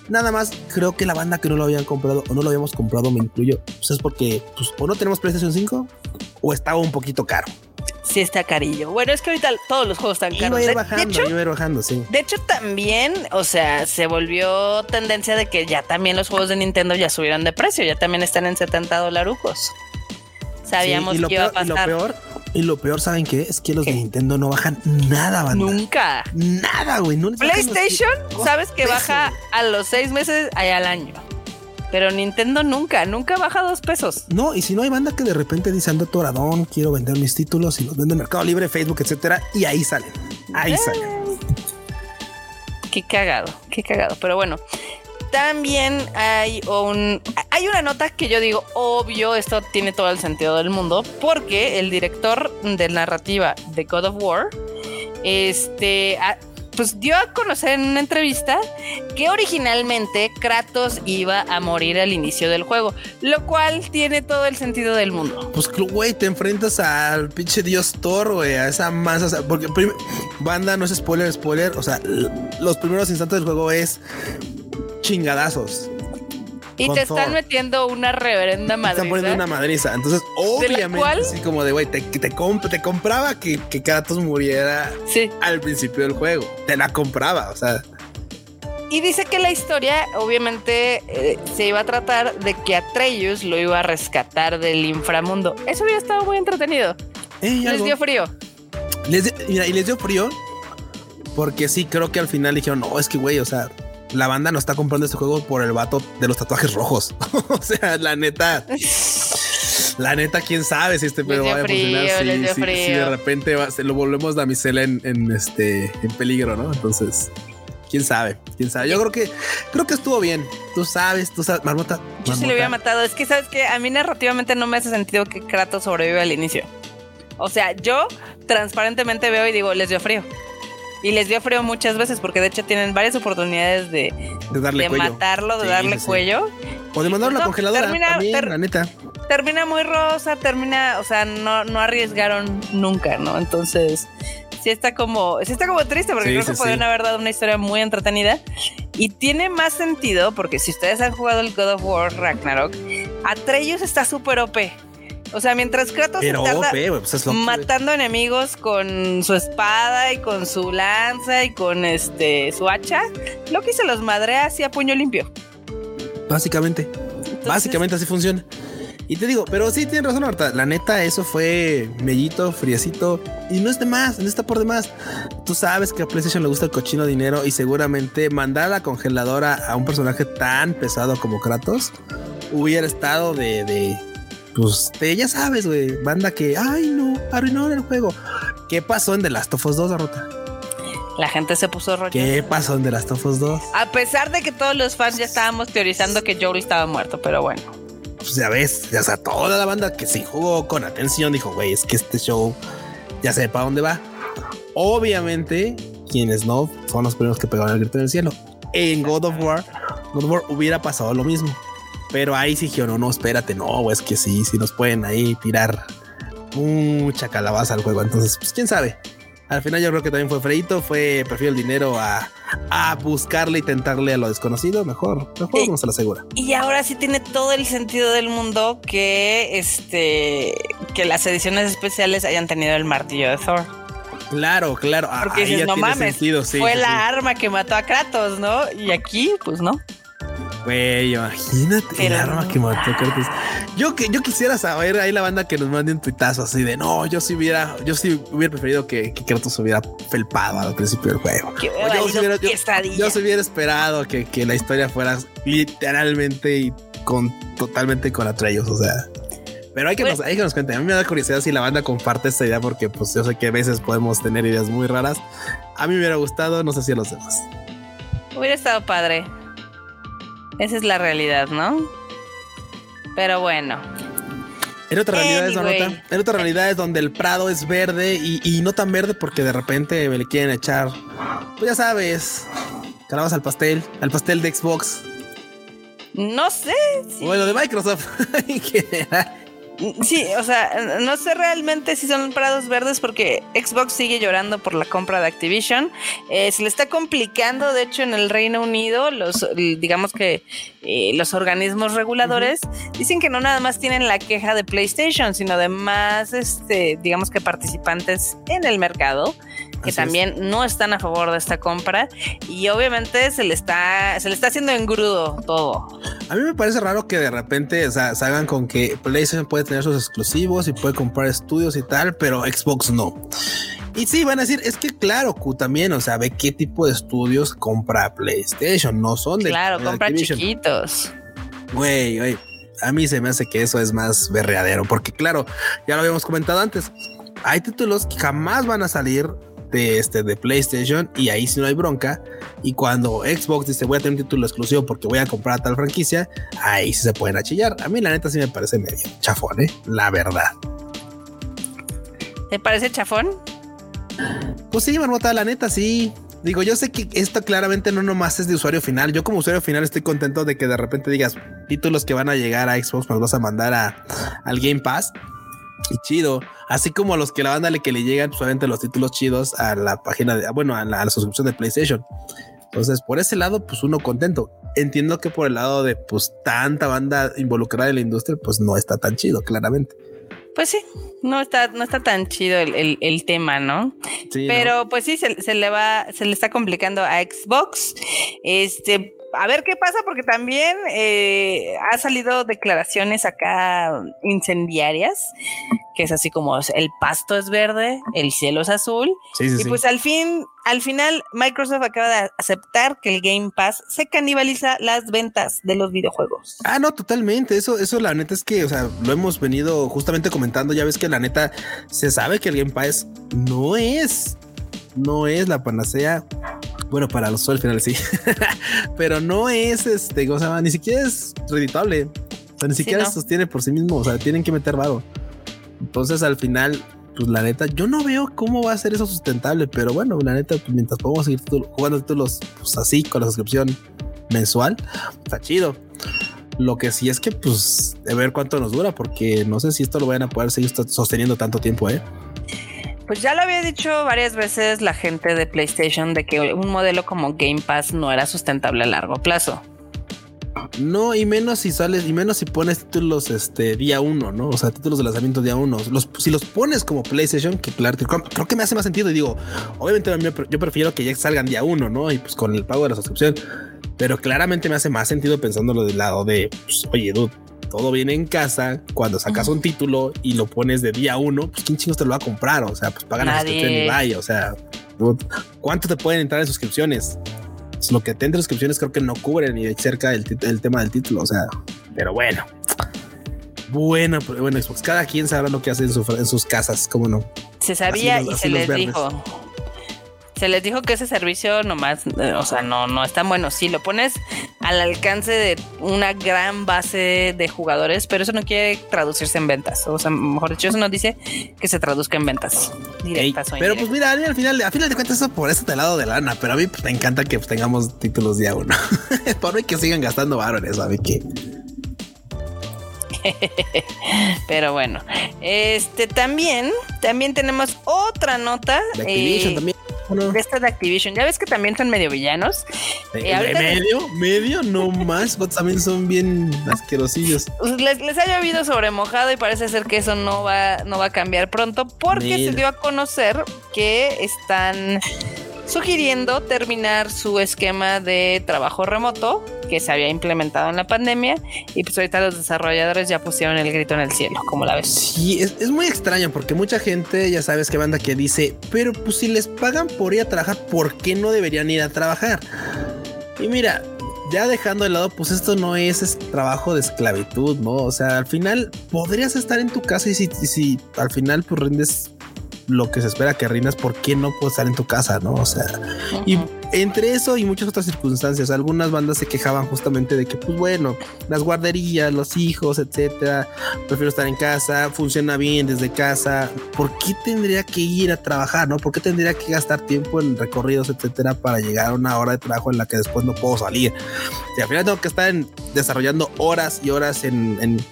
Nada más, creo que la banda que no lo habían comprado o no lo habíamos comprado, me incluyo, pues es porque pues, o no tenemos PlayStation 5 o estaba un poquito caro sí está carillo. Bueno, es que ahorita todos los juegos están caros. Iba a ir bajando, de hecho, iba a ir bajando, sí. De hecho, también, o sea, se volvió tendencia de que ya también los juegos de Nintendo ya subieron de precio, ya también están en 70 dolarucos. Sabíamos que iba a pasar. Y lo peor, y lo peor, ¿saben qué? Es que los de Nintendo no bajan nada, banda. Nunca. Nada, güey. PlayStation, sabes que baja a los seis meses y al año. Pero Nintendo nunca, nunca baja dos pesos. No, y si no hay banda que de repente dice ando toradón, quiero vender mis títulos y los vendo en Mercado Libre, Facebook, etcétera, y ahí salen. Ahí salen. Qué cagado, qué cagado. Pero bueno, también hay un hay una nota que yo digo, obvio, esto tiene todo el sentido del mundo, porque el director de narrativa de God of War este pues dio a conocer en una entrevista que originalmente Kratos iba a morir al inicio del juego, lo cual tiene todo el sentido del mundo. Pues, güey, te enfrentas al pinche dios Thor, güey, a esa masa, porque banda no es spoiler, spoiler, o sea, los primeros instantes del juego es chingadazos. Y te están metiendo una reverenda madriza. Te están poniendo una madriza. Entonces, obviamente, así como de, güey, te, te, te, compraba que, que Kratos muriera al principio del juego. Te la compraba, o sea. Y dice que la historia, obviamente, eh, se iba a tratar de que Atreus lo iba a rescatar del inframundo. Eso hubiera estado muy entretenido. les dio frío. mira, y les dio frío porque sí, creo que al final dijeron, no, es que, güey, o sea, la banda no está comprando este juego por el vato de los tatuajes rojos. o sea, la neta. La neta, quién sabe si este pedo va a funcionar. Si, de repente se lo volvemos damisela en, en, este en peligro, ¿no? Entonces, quién sabe, quién sabe. Yo creo que creo que estuvo bien. Tú sabes, tú sabes, Marmota. Yo sí lo había matado. Es que sabes que a mí narrativamente no me hace sentido que Kratos sobreviva al inicio. O sea, yo transparentemente veo y digo, les dio frío. Y les dio frío muchas veces porque de hecho tienen varias oportunidades de, de, matarlo, de darle cuello. O de mandarlo a la congeladora también, la neta. Termina muy rosa, termina, o sea, no, no arriesgaron nunca, ¿no? Entonces, sí está como, sí está como triste porque creo que podrían haber dado una historia muy entretenida. Y tiene más sentido porque si ustedes han jugado el God of War Ragnarok, Atreus está súper OP. O sea, mientras Kratos está pues matando enemigos con su espada y con su lanza y con este su hacha, Loki se los madrea así a puño limpio. Básicamente. Básicamente así funciona. Y te digo, pero sí tienes razón, Marta. La neta, eso fue mellito, friecito. Y no es de más, no está por demás. Tú sabes que a PlayStation le gusta el cochino dinero y seguramente mandar a la congeladora a un personaje tan pesado como Kratos hubiera estado de pues ya sabes, güey, banda que, ay no, arruinaron el juego. ¿Qué pasó en The Last of Us 2, Arrota? La gente se puso rollo. ¿Qué pasó en The Last of Us 2? A pesar de que todos los fans ya estábamos teorizando que Joel estaba muerto, pero bueno. Pues ya ves, ya sea, toda la banda que sí jugó con atención dijo, güey, es que este show ya sé para dónde va. Obviamente, quienes no son los primeros que pegaron el grito en el cielo. En God of War, God of War hubiera pasado lo mismo. Pero ahí sí dijeron, no, no, espérate, no, es que sí, sí nos pueden ahí tirar mucha calabaza al juego. Entonces, pues quién sabe. Al final yo creo que también fue Freito, fue prefiero el dinero a, a buscarle y tentarle a lo desconocido, mejor, mejor no se lo asegura. Y ahora sí tiene todo el sentido del mundo que este que las ediciones especiales hayan tenido el martillo de Thor. Claro, claro. Ah, Porque dices, no mames, fue la arma que mató a Kratos, ¿no? Y aquí, pues no. Güey, imagínate el arma que mató Kratos. Yo, que, yo quisiera saber ahí la banda que nos mande un tuitazo así de no, yo sí hubiera, yo sí hubiera preferido que, que Kratos hubiera felpado al principio del juego. yo, hubiera, yo, hubiera esperado que, que, la historia fuera literalmente y con totalmente con Atreus, o sea. Pero hay que, pues nos, hay que nos cuenten. A mí me da curiosidad si la banda comparte esta idea, porque pues yo sé que a veces podemos tener ideas muy raras. A mí me hubiera gustado, no sé si a los demás. Hubiera estado padre. Esa es la realidad, ¿no? Pero bueno. En otra realidad es nota. En otra realidad es donde el prado es verde y, no tan verde porque de repente me le quieren echar. Pues ya sabes. Calabas al pastel, al pastel de Xbox. No sé. Bueno, de Microsoft en general. Sí, o sea, no sé realmente si son prados verdes porque Xbox sigue llorando por la compra de Activision. Eh, se le está complicando, de hecho, en el Reino Unido, los, digamos que eh, los organismos reguladores dicen que no nada más tienen la queja de PlayStation, sino de más, este, digamos que participantes en el mercado que también no están a favor de esta compra y obviamente se le está se le está haciendo engrudo todo. A mí me parece raro que de repente o sea, salgan con que PlayStation puede tener sus exclusivos y puede comprar estudios y tal, pero Xbox no. Y sí, van a decir, es que claro, Q también, o sea, ve qué tipo de estudios compra PlayStation, no son de... Claro, compra chiquitos. Güey, güey, a mí se me hace que eso es más berreadero, porque claro, ya lo habíamos comentado antes, hay títulos que jamás van a salir de, este, de PlayStation y ahí si no hay bronca. Y cuando Xbox dice voy a tener un título exclusivo porque voy a comprar tal franquicia, ahí sí se pueden achillar. A mí la neta sí me parece medio chafón, ¿eh? La verdad. ¿Te parece chafón? Pues sí, Marmota, la neta sí. Digo, yo sé que esto claramente no nomás es de usuario final. Yo como usuario final estoy contento de que de repente digas títulos que van a llegar a Xbox, nos vas a mandar a, al Game Pass. Y chido. Así como a los que la banda le que le llegan solamente los títulos chidos a la página de, bueno, a la, suscripción de PlayStation. Entonces, por ese lado, pues uno contento. Entiendo que por el lado de pues tanta banda involucrada en la industria, pues no está tan chido, claramente. Pues sí, no está, no está tan chido el, tema, ¿no? Sí, Pero pues sí, se, se, le va, se le está complicando a Xbox. Este, a ver qué pasa, porque también eh, ha salido declaraciones acá incendiarias, que es así como el pasto es verde, el cielo es azul. y pues al fin, al final, Microsoft acaba de aceptar que el Game Pass se canibaliza las ventas de los videojuegos. Ah, no, totalmente. Eso, eso la neta es que, o sea, lo hemos venido justamente comentando. Ya ves que la neta se sabe que el Game Pass no es, no es la panacea bueno, para los al final sí, pero no es este, o sea, ni siquiera es reditable. O sea, ni siquiera se sostiene por sí mismo. O sea, tienen que meter varo. Entonces, al final, pues la neta, yo no veo cómo va a ser eso sustentable, pero bueno, la neta, pues, mientras podemos seguir jugando títulos pues, así con la suscripción mensual, está chido. Lo que sí es que, pues, de ver cuánto nos dura, porque no sé si esto lo vayan a poder seguir sosteniendo tanto tiempo, eh. Pues ya lo había dicho varias veces la gente de PlayStation de que un modelo como Game Pass no era sustentable a largo plazo. No, y menos si sales, y menos si pones títulos este día uno, ¿no? O sea, títulos de lanzamiento día uno. Si los pones como PlayStation, que claro, creo que me hace más sentido. Y digo, obviamente yo prefiero que ya salgan día uno, ¿no? Y pues con el pago de la suscripción. Pero claramente me hace más sentido pensándolo del lado de, pues, oye, dude, todo viene en casa, cuando sacas un título y lo pones de día uno, pues quién chingos te lo va a comprar. O sea, pues pagan la suscripción y vaya. O sea, ¿cuánto te pueden entrar en suscripciones? Pues lo que te entra en suscripciones creo que no cubre ni de cerca el, tema del título. O sea, pero bueno. Bueno, bueno, Xbox, cada quien sabe lo que hace en, sus casas, cómo no. Se sabía y se les dijo se les dijo que ese servicio nomás, eh, o sea, no, no es tan bueno. Si lo pones al alcance de una gran base de jugadores, pero eso no quiere traducirse en ventas. O sea, mejor dicho, eso no dice que se traduzca en ventas directas. pero pues mira, al final, al final de cuentas, eso por eso te lado de lana, pero a mí pues, me encanta que pues, tengamos títulos día uno. por mí que sigan gastando varones, a mí que. Pero bueno, este también, también tenemos otra nota. De Activision eh, también. De esta de Activision. Ya ves que también son medio villanos. Eh, medio, medio, no más, but también son bien asquerosillos. Pues, Les, les ha llovido sobre mojado y parece ser que eso no va, no va a cambiar pronto porque Mira. se dio a conocer que están sugiriendo terminar su esquema de trabajo remoto que se había implementado en la pandemia y pues ahorita los desarrolladores ya pusieron el grito en el cielo, como la ves. Sí, es, es muy extraño porque mucha gente, ya sabes que banda que dice, pero pues si les pagan por ir a trabajar, ¿por qué no deberían ir a trabajar? Y mira, ya dejando de lado, pues esto no es, es trabajo de esclavitud, ¿no? O sea, al final podrías estar en tu casa y si, si al final pues rindes lo que se espera que rindas, ¿por qué no puedes estar en tu casa, no? O sea, y entre eso y muchas otras circunstancias, algunas bandas se quejaban justamente de que, pues bueno, las guarderías, los hijos, etcétera, prefiero estar en casa, funciona bien desde casa. ¿Por qué tendría que ir a trabajar? No, ¿por qué tendría que gastar tiempo en recorridos, etcétera, para llegar a una hora de trabajo en la que después no puedo salir? Si al final tengo que estar en- desarrollando horas y horas en, en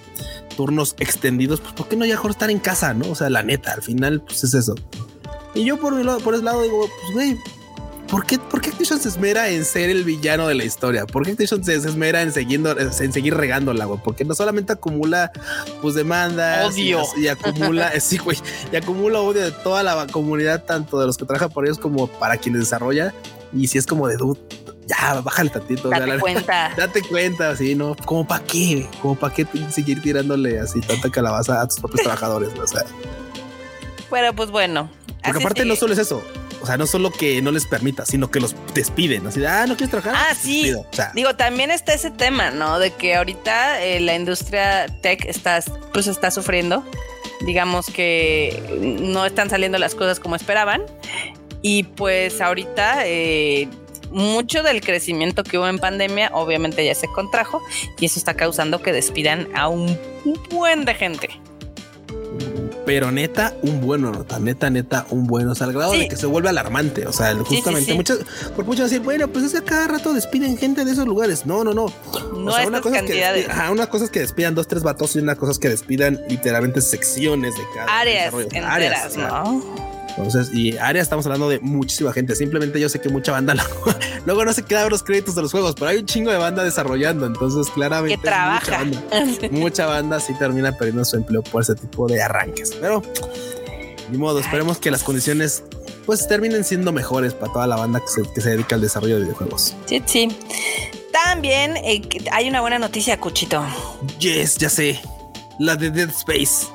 turnos extendidos, pues ¿por qué no ya mejor estar en casa? No, o sea, la neta, al final, pues es eso. Y yo por mi lado, por ese lado digo, pues güey, ¿Por qué, ¿Por qué Activision se esmera en ser el villano de la historia? ¿Por qué Activision se, se esmera en, siguiendo, en seguir regándola, güey? Porque no solamente acumula pues demandas Odio. Y, y acumula, sí, güey, y acumula odio de toda la comunidad, tanto de los que trabajan por ellos como para quienes desarrolla. Y si es como de dude, ya bájale tantito. o sea, Date la- cuenta. Date cuenta, así, ¿no? Como para qué, como para qué seguir tirándole así tanta calabaza a tus propios trabajadores, o sea. Pero pues bueno. Porque así aparte sigue. no solo es eso. O sea, no solo que no les permita, sino que los despiden. Así de, ah, no quieres trabajar. Ah, sí. despido. O sea, Digo, también está ese tema, ¿no? De que ahorita eh, la industria tech está, pues está sufriendo. Digamos que no están saliendo las cosas como esperaban. Y pues ahorita eh, mucho del crecimiento que hubo en pandemia obviamente ya se contrajo y eso está causando que despidan a un buen de gente. pero neta, un bueno, nota, neta, neta, un bueno. O sea, al grado Sí. de que se vuelve alarmante. O sea, justamente sí. muchas, por muchos decir, bueno, pues es que a cada rato despiden gente de esos lugares. No, no, no. No o sea, estas cosa es que cantidades. despidan- ajá, una cosa es que despidan dos, tres vatos y una cosa es que despidan literalmente secciones de cada Áreas enteras, Áreas, o sea, ¿no? Entonces, y área estamos hablando de muchísima gente. Simplemente yo sé que mucha banda luego, luego no se queda los créditos de los juegos, pero hay un chingo de banda desarrollando. Entonces, claramente Que mucha banda. mucha banda sí termina perdiendo su empleo por ese tipo de arranques. Pero ni modo, esperemos que las condiciones pues terminen siendo mejores para toda la banda que se, que se dedica al desarrollo de videojuegos. Sí, sí. También eh, hay una buena noticia, Cuchito. Yes, ya sé. La de Dead Space.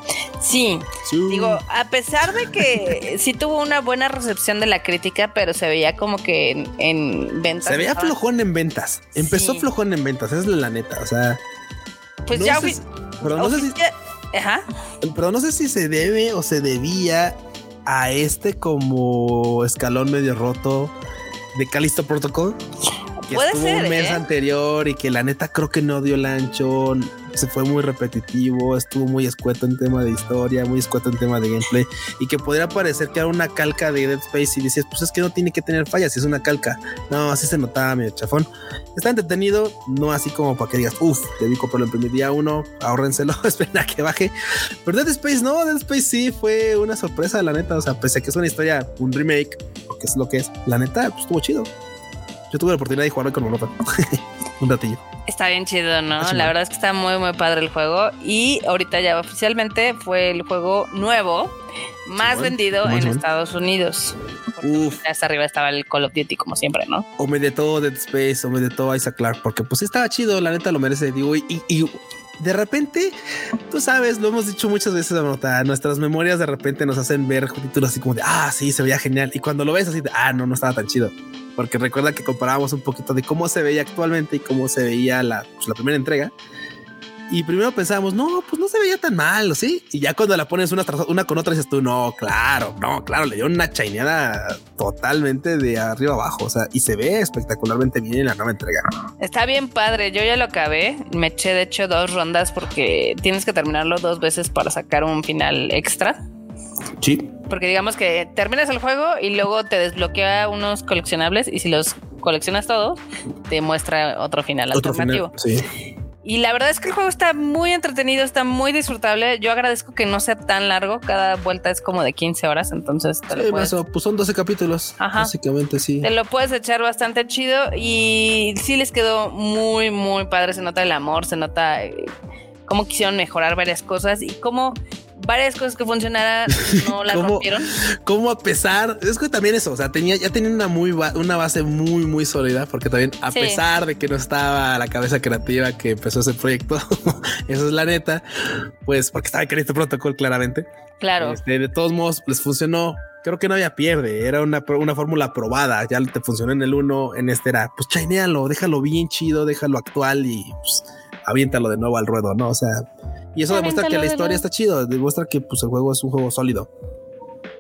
Sí, Sí. digo, a pesar de que sí tuvo una buena recepción de la crítica, pero se veía como que en, en ventas. se veía flojón en ventas. Empezó Sí. flojón en ventas, esa es la neta. O sea, Pues no ya sé pero no sé si oficia- Ajá. pero no sé si se debe o se debía a este como escalón medio roto de Callisto Protocol. Que Puede estuvo ser, un mes ¿eh? anterior y que la neta creo que no dio el ancho, se fue muy repetitivo, estuvo muy escueto en tema de historia, muy escueto en tema de gameplay y que podría parecer que era una calca de Dead Space y dices, pues es que no tiene que tener fallas, es una calca. No, así se notaba medio chafón. Está entretenido, no así como para que digas, uff, debí comprarlo en primer día uno, ahórrenselo, esperen a que baje. Pero Dead Space no, Dead Space sí fue una sorpresa, la neta. O sea, pese a que es una historia, un remake, porque es lo que es, la neta, pues estuvo chido. Yo tuve la oportunidad de jugarlo con Monota un ratillo. Está bien chido, ¿no? Está. La verdad es que está muy, muy padre el juego. Y ahorita ya oficialmente fue el juego nuevo más vendido en. Estados Unidos. Uf. hasta arriba estaba el Call of Duty, como siempre, ¿no? O me de todo Dead Space, o me de todo Isaac Clark, porque pues estaba chido, la neta lo merece. Digo, y, y de repente, tú sabes, lo hemos dicho muchas veces, nuestras memorias de repente nos hacen ver títulos así como de, ah, sí, se veía genial. Y cuando lo ves así de, ah, no, no estaba tan chido. Porque recuerda que comparábamos un poquito de cómo se veía actualmente y cómo se veía la, pues, la primera entrega. Y primero pensábamos, no, pues no se veía tan mal, ¿sí? Y ya cuando la pones una, tras- una con otra dices tú, no, claro, no, claro, le dio una chaineada totalmente de arriba abajo, o sea, y se ve espectacularmente bien en la nueva entrega. Está bien padre. Yo ya lo acabé. Me eché, de hecho, dos rondas porque tienes que terminarlo dos veces para sacar un final extra. Sí. Porque digamos que terminas el juego y luego te desbloquea unos coleccionables y si los coleccionas todos, te muestra otro final Otro alternativo. final. Sí. Y la verdad es que el juego está muy entretenido, está muy disfrutable. Yo agradezco que no sea tan largo. Cada vuelta es como de 15 horas, entonces te lo puedes... pues son 12 capítulos. Básicamente, sí. Te lo puedes echar bastante chido y sí les quedó muy, muy padre. Se nota el amor, se nota eh, cómo quisieron mejorar varias cosas y cómo varias cosas que funcionaran no las rompieron. Como a pesar, es que también eso, o sea, tenía, ya tenía una muy una base muy, muy sólida, porque también a pesar de que no estaba la cabeza creativa que empezó ese proyecto, eso es la neta, pues porque estaba en este protocolo claramente. Claro. Este, de todos modos, les funcionó. Creo que no había pierde, era una, una fórmula probada. Ya te funcionó en el uno, en este era, pues chainealo, déjalo bien chido, déjalo actual y pues aviéntalo de nuevo al ruedo, ¿no? O sea, y eso demuestra que la historia está chido, demuestra que pues el juego es un juego sólido.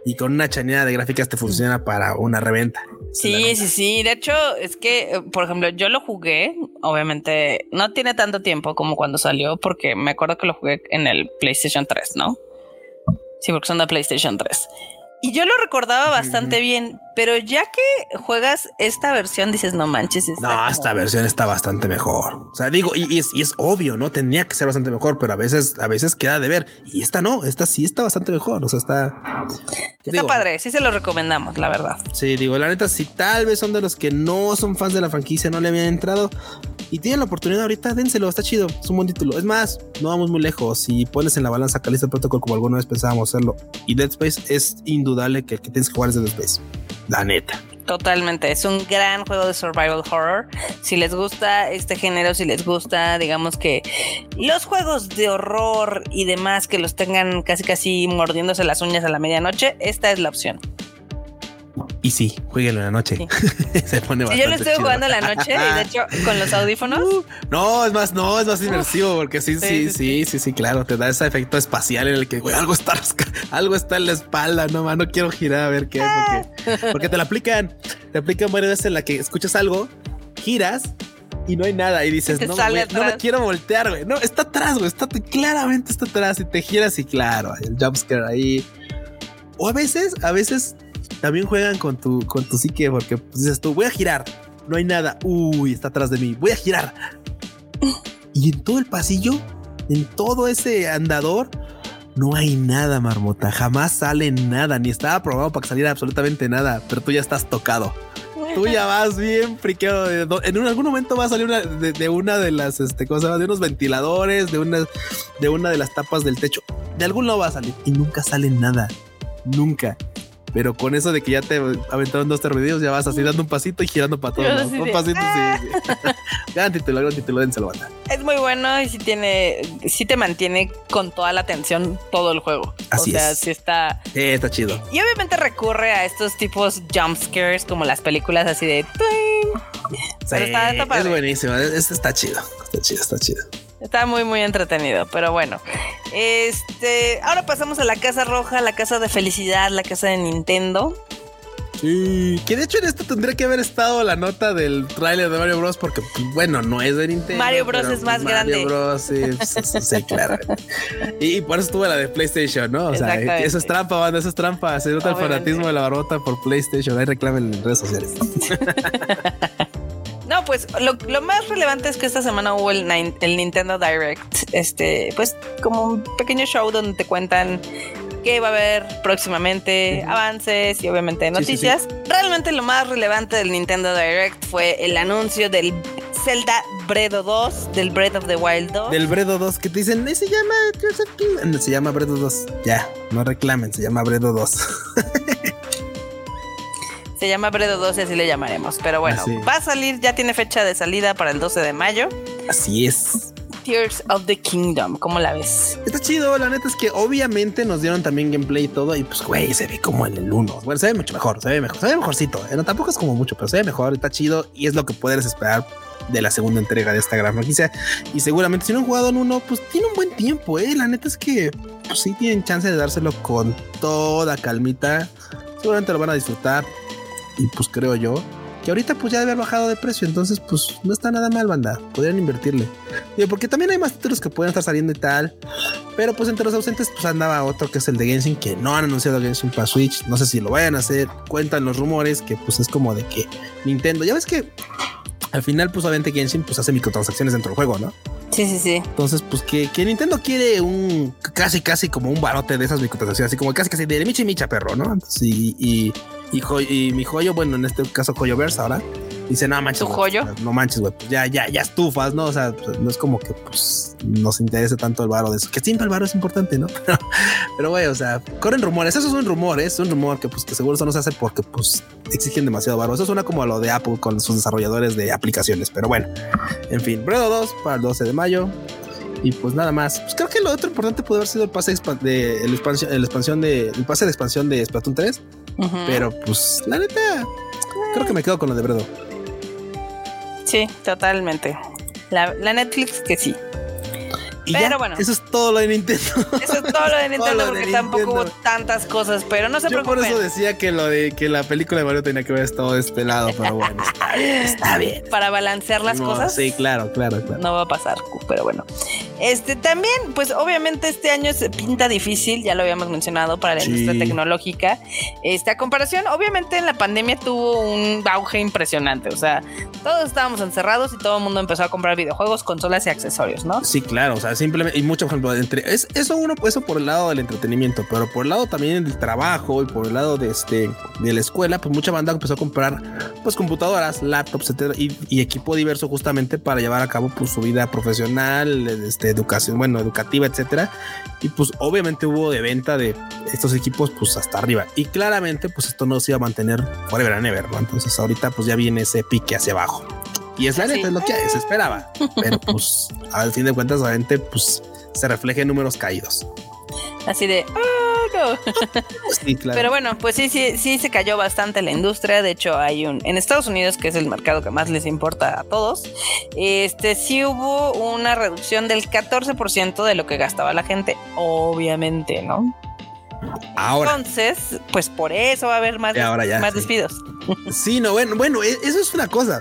Y con una chaneada de gráficas te funciona para una reventa. Sí, sí, sí. De hecho, es que, eh, por ejemplo, yo lo jugué, obviamente, no tiene tanto tiempo como cuando salió, porque me acuerdo que lo jugué en el PlayStation 3, ¿no? Sí, porque son de PlayStation 3. Y yo lo recordaba bastante bien, pero ya que juegas esta versión, dices, no manches. no, esta versión está bastante mejor. O sea, digo, y, es, y, es, obvio, ¿no? Tenía que ser bastante mejor, pero a veces, a veces queda de ver. Y esta no, esta sí está bastante mejor. O sea, está. Está padre, sí se lo recomendamos, la verdad. Sí, digo, la neta, si tal vez son de los que no son fans de la franquicia, no le habían entrado y tienen la oportunidad ahorita, dénselo, está chido, es un buen título. Es más, no vamos muy lejos. Si pones en la balanza Calista Protocol como alguna vez pensábamos hacerlo y Dead Space, es indudable que el que tienes que jugar es Dead Space. La neta. Totalmente, es un gran juego de survival horror. Si les gusta este género, si les gusta, digamos que los juegos de horror y demás que los tengan casi casi mordiéndose las uñas a la medianoche, esta es la opción. Y sí, jueguenlo en la noche. Se pone bastante Yo lo estoy jugando en la noche y de hecho con los audífonos. Uh, no, es más, no, es más inmersivo porque sí, sí, sí, sí, sí, claro, te da ese efecto espacial en el que güey, algo está algo está en la espalda, no, no quiero girar a ver qué, porque, porque te lo aplican, te aplican varias veces en la que escuchas algo, giras y no hay nada y dices, no, no me quiero voltear, güey. No, está atrás, güey, está claramente está atrás y te giras y claro, el jumpscare ahí. O a veces, a veces también juegan con tu, con tu psique porque pues, dices tú, voy a girar, no hay nada, uy, está atrás de mí, voy a girar. Y en todo el pasillo, en todo ese andador, no hay nada, marmota, jamás sale nada, ni estaba probado para que saliera absolutamente nada, pero tú ya estás tocado. Tú ya vas bien friqueado. En algún momento va a salir una, de, una de las este, cosas, de unos ventiladores, de una, de una de las tapas del techo. De algún lado va a salir y nunca sale nada. Nunca. Pero con eso de que ya te aventaron dos termedios, ya vas así dando un pasito y girando para todos. Un pasito, sí. sí. gran título, gran título, dénselo, banda. Es muy bueno y sí tiene, sí te mantiene con toda la atención todo el juego. Así o sea, es. sí está. Sí, está chido. Y obviamente recurre a estos tipos jump scares como las películas así de. Sí, está, es buenísimo. Este está chido. Está chido, está chido. Está muy, muy entretenido, pero bueno. Este, ahora pasamos a la casa roja, la casa de felicidad, la casa de Nintendo. Sí, que de hecho en esto tendría que haber estado la nota del tráiler de Mario Bros. Porque, pues, bueno, no es de Nintendo. Mario Bros. es más grande. Mario Bros. Sí, sí, claro. Y, por eso estuve la de PlayStation, ¿no? O sea, eso es trampa, banda, eso es trampa. Se nota el fanatismo de la barbota por PlayStation. Ahí reclamen en redes sociales. No, pues lo, más relevante es que esta semana hubo el, Nintendo Direct, este, pues como un pequeño show donde te cuentan qué va a haber próximamente, avances y obviamente noticias. Realmente lo más relevante del Nintendo Direct fue el anuncio del Zelda Breath 2, del Breath of the Wild 2. Del Breath 2 que te dicen, se llama No, se llama Breath 2. Ya, no reclamen, se llama Breath 2. Se llama Bredo 12, así le llamaremos. Pero bueno, va a salir, ya tiene fecha de salida para el 12 de mayo. Así es. Tears of the Kingdom, ¿cómo la ves? Está chido, la neta es que obviamente nos dieron también gameplay y todo, y pues, güey, se ve como en el 1. Bueno, se ve mucho mejor, se ve mejor, se ve mejorcito. Eh, no, tampoco es como mucho, pero se ve mejor, está chido y es lo que puedes esperar de la segunda entrega de esta gran franquicia. Y seguramente si no han jugado en uno, pues tiene un buen tiempo, eh. La neta es que pues, sí tienen chance de dárselo con toda calmita. Seguramente lo van a disfrutar y pues creo yo que ahorita pues ya debe haber bajado de precio, entonces pues no está nada mal, banda, podrían invertirle. Digo, porque también hay más títulos que pueden estar saliendo y tal, pero pues entre los ausentes pues andaba otro que es el de Genshin, que no han anunciado Genshin para Switch, no sé si lo vayan a hacer, cuentan los rumores que pues es como de que Nintendo, ya ves que al final pues obviamente Genshin pues hace microtransacciones dentro del juego, ¿no? Sí, sí, sí. Entonces, pues que, que Nintendo quiere un casi, casi como un barote de esas microtransacciones, así como casi, casi de micha y micha, perro, ¿no? Entonces, y, y, y, joy- y mi joyo, bueno, en este caso Joyoverse ahora, dice, no manches. ¿Tu joyo? No manches, güey, pues ya, ya, ya estufas, ¿no? O sea, pues, no es como que pues nos interese tanto el varo de eso, que siempre el varo es importante, ¿no? Pero, güey, o sea, corren rumores, eso es un rumor, ¿eh? es un rumor que pues que seguro eso no se hace porque pues exigen demasiado varo. Eso suena como a lo de Apple con sus desarrolladores de aplicaciones, pero bueno, en fin, Bredo 2 para el 12 de mayo. Y pues nada más. Pues creo que lo otro importante puede haber sido el pase de el expansión, expansión de el pase de expansión de Splatoon 3. Pero pues la neta, creo que me quedo con lo de Bredo. Sí, totalmente. La, la Netflix que sí. Y Pero ya, bueno. eso es todo lo de Nintendo. Eso es todo lo de Nintendo lo de porque tampoco hubo tantas cosas, pero no se Yo por preocupen. eso decía que lo de que la película de Mario tenía que ver estado de este lado, pero bueno, está bien. Está bien. Para balancear las No, cosas. Sí, claro, claro, claro. No va a pasar, pero bueno. Este también, pues obviamente este año se pinta difícil, ya lo habíamos mencionado para la Sí. industria tecnológica. Este, a comparación, obviamente en la pandemia tuvo un auge impresionante. O sea, todos estábamos encerrados y todo el mundo empezó a comprar videojuegos, consolas y accesorios, ¿no? Sí, claro, o sea, simplemente, y mucho, por ejemplo, entre, es, eso uno, eso por el lado del entretenimiento, pero por el lado también del trabajo y por el lado de este, de la escuela, pues mucha banda empezó a comprar, pues computadoras, laptops, etcétera, y, y equipo diverso justamente para llevar a cabo, pues su vida profesional, este, educación, bueno, educativa, etcétera, y pues obviamente hubo de venta de estos equipos, pues hasta arriba, y claramente, pues esto no se iba a mantener forever and ever, ¿no? Entonces ahorita, pues ya viene ese pique hacia abajo. Y es la Sí. neta, es lo que se esperaba. Pero pues al fin de cuentas la gente pues se refleja en números caídos. Así de, "Ah, no". Sí, claro. Pero bueno, pues sí, sí, sí se cayó bastante la industria. De hecho, hay un en Estados Unidos, que es el mercado que más les importa a todos, este sí hubo una reducción del 14% de lo que gastaba la gente, obviamente, ¿no? Ahora, Entonces, pues por eso va a haber más, Y ahora ya, más sí. despidos. sí, no, bueno, bueno, e- eso es una cosa.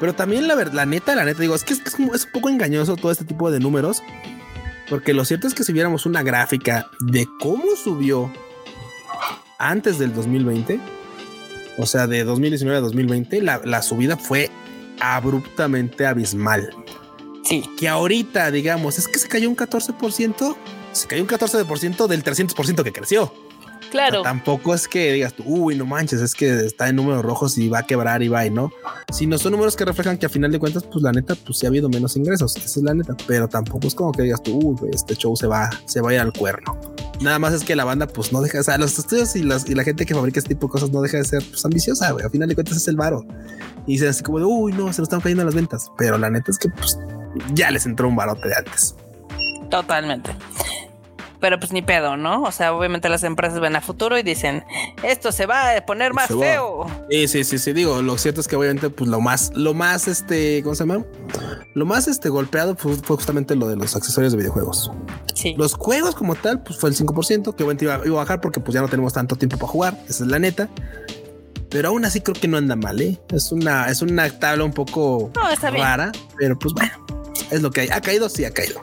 Pero también la verdad, la neta, la neta, digo, es que es, es un poco engañoso todo este tipo de números. Porque lo cierto es que si viéramos una gráfica de cómo subió antes del 2020, o sea, de 2019 a 2020, la, la subida fue abruptamente abismal. Sí, que ahorita, digamos, es que se cayó un 14%, se cayó un 14% del 300% que creció. O claro. sea, tampoco es que digas tú, uy, no manches, es que está en números rojos y va a quebrar y va y no. Sino son números que reflejan que a final de cuentas, pues la neta, pues sí ha habido menos ingresos. Esa es la neta. Pero tampoco es como que digas tú, uy, este show se va, se va a ir al cuerno. Nada más es que la banda, pues no deja, o sea, los estudios y, las- y la gente que fabrica este tipo de cosas no deja de ser pues, ambiciosa, güey. A final de cuentas es el varo. Y dicen así como de, uy, no, se nos están cayendo las ventas. Pero la neta es que, pues, ya les entró un barote de antes. Totalmente. Pero pues ni pedo, ¿no? O sea, obviamente las empresas ven a futuro y dicen, esto se va a poner más Se va. feo. Sí, sí, sí, sí. Digo, lo cierto es que obviamente, pues lo más, lo más, este, ¿cómo se llama? Lo más, este, golpeado fue, fue justamente lo de los accesorios de videojuegos. Sí. Los juegos como tal, pues fue el 5%, que obviamente iba, iba a bajar porque pues ya no tenemos tanto tiempo para jugar. Esa es la neta. Pero aún así creo que no anda mal, ¿eh? Es una, es una tabla un poco No, rara, pero pues bueno, es lo que hay. ¿Ha caído? Sí, ha caído.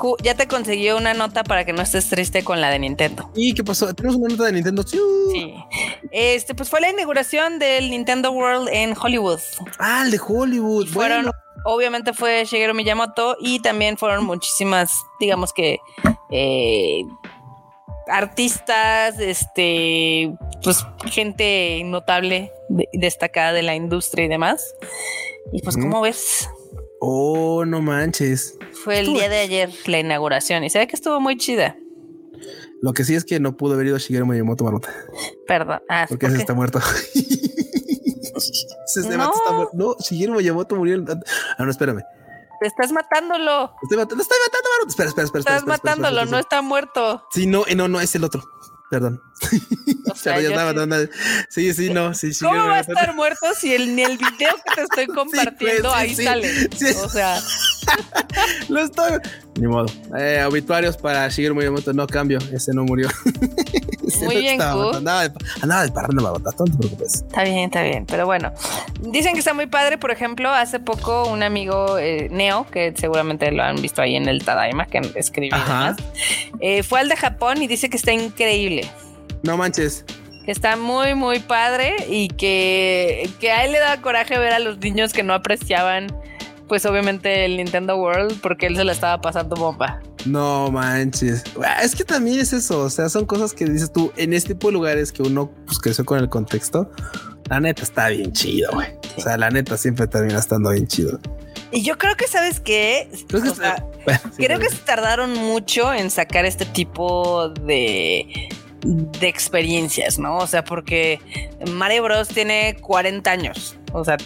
Q, ya te consiguió una nota para que no estés triste con la de Nintendo. ¿Y qué pasó? Tenemos una nota de Nintendo. ¡Siu! Sí. Este, pues fue la inauguración del Nintendo World en Hollywood. Ah, el de Hollywood. Fueron, Bueno, obviamente fue Shigeru Miyamoto y también fueron muchísimas, digamos que, eh, artistas, este, pues gente notable, de- destacada de la industria y demás. Y pues. ¿cómo ves? Oh, no manches. Fue el día de ayer la inauguración y se ve que estuvo muy chida. Lo que sí es que no pudo haber ido Shigeru Miyamoto Maruta. Perdón. Ah, Porque ¿por ese está muerto. ese No. vato está muerto. No, Shigeru Miyamoto murió. Ah, no, espérame. Te estás matándolo. Lo estoy matando, lo estoy matando, Maruta. Espera, espera, espera. Estás espera, matándolo, espera, no está muerto. Sí, no, eh, no, no, es el otro. Perdón. Sea, yo estaba sí-. Sí, no, sí, ¿Cómo va a estar muerto si el, ni el video que te estoy compartiendo sí, ahí sí. sale? Sí. O sea, Lo estoy. Ni modo. Eh, obituarios para Shigeru Miyamoto. No cambio. Ese no murió. Ese Muy no bien. Andaba de, andaba de parranda, Maruta. No te preocupes. está bien, está bien. Pero bueno, dicen que está muy padre. Por ejemplo, hace poco un amigo eh, Neo, que seguramente lo han visto ahí en el Tadaima, que demás, eh, fue al de Japón y dice que está increíble. No manches. Que está muy, muy padre y que, que a él le da coraje ver a los niños que no apreciaban pues obviamente el Nintendo World porque él se la estaba pasando bomba. No manches. Ah, es que también es eso. O sea, son cosas que dices tú en este tipo de lugares que uno pues, creció con el contexto. La neta está bien chido, güey. O sea, la neta siempre termina estando bien chido. Y yo creo que, ¿sabes qué? Creo que, O sea, bueno, sí, creo que se tardaron mucho en sacar este tipo de, de experiencias, ¿no? O sea, porque Mario Bros tiene 40 años. O sea,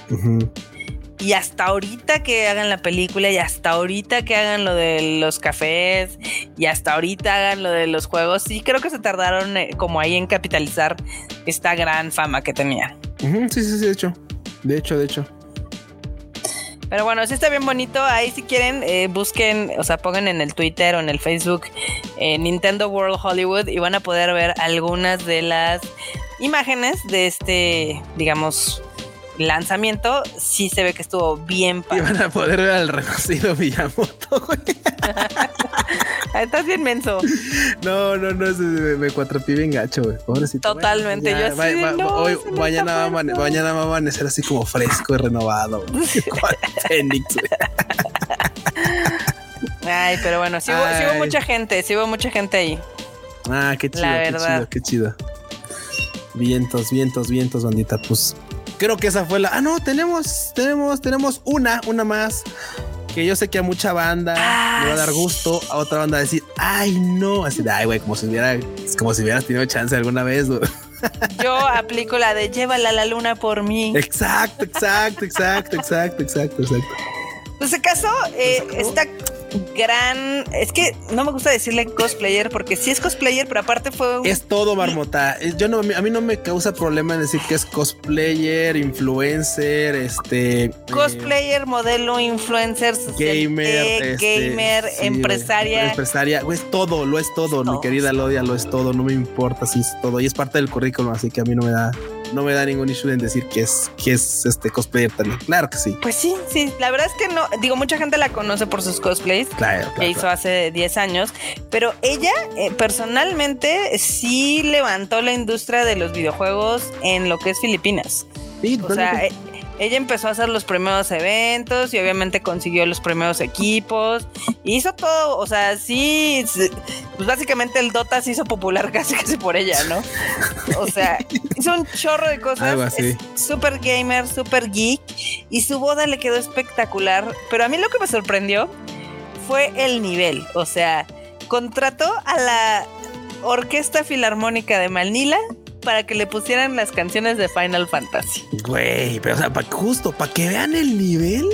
y hasta ahorita que hagan la película y hasta ahorita que hagan lo de los cafés y hasta ahorita hagan lo de los juegos, sí creo que se tardaron eh, como ahí en capitalizar esta gran fama que tenía. Sí, sí, sí, de hecho. De hecho, de hecho. Pero bueno, sí está bien bonito. Ahí si quieren, eh, busquen, o sea, pongan en el Twitter o en el Facebook eh, Nintendo World Hollywood y van a poder ver algunas de las imágenes de este, digamos, lanzamiento. Sí se ve que estuvo bien Y padre. van a poder ver al reconocido Miyamoto, güey. Estás bien menso. No, no, no, me, me cuatrapié bien gacho, güey. Pobrecito. Totalmente, Bueno, yo ya, así de, no, hoy, mañana, va mañana va a amanecer así como fresco y renovado. Fénix. Ay, pero bueno, sí hubo, sí hubo mucha gente, sí hubo mucha gente ahí. Ah, qué chido, qué chido, qué chido. Vientos, vientos, vientos, bandita. Pues creo que esa fue la. Ah, no, tenemos, tenemos, tenemos una, una más. Que yo sé que a mucha banda Ah, le va a dar gusto, a otra banda decir, ay, no, así de, ay, güey, como si hubiera, como si hubieras tenido chance alguna vez. güey". Yo aplico la de llévala a la luna por mí. Exacto, exacto, exacto, exacto, exacto, exacto. En ese caso, eh, Pues, esta gran. Es que no me gusta decirle cosplayer porque sí es cosplayer, pero aparte fue un. Es todo marmota. Yo no, a mí no me causa problema en decir que es cosplayer, influencer, este eh, Cosplayer, modelo, influencer, gamer, este, gamer, sí, empresaria. empresaria, es todo, lo es todo, Es mi todo, querida Lodia, lo es todo, no me importa si es todo y es parte del currículum, así que a mí no me da, no me da ningún issue en decir que es, que es este cosplayer también. Claro que sí, Pues sí, sí. La verdad es que no. Digo, mucha gente la conoce por sus cosplays. claro, claro, que hizo claro. hace 10 años, pero ella eh, personalmente sí levantó la industria de los videojuegos en lo que es Filipinas. Sí, O sea, eh, ella empezó a hacer los primeros eventos y obviamente consiguió los primeros equipos. Hizo todo, o sea, sí, pues básicamente el Dota se hizo popular casi casi por ella, ¿no? O sea, hizo un chorro de cosas. Algo así. Es super gamer, super geek y su boda le quedó espectacular. Pero a mí lo que me sorprendió fue el nivel. O sea, contrató a la Orquesta Filarmónica de Manila para que le pusieran las canciones de Final Fantasy. Güey, pero o sea, pa- justo para que vean el nivel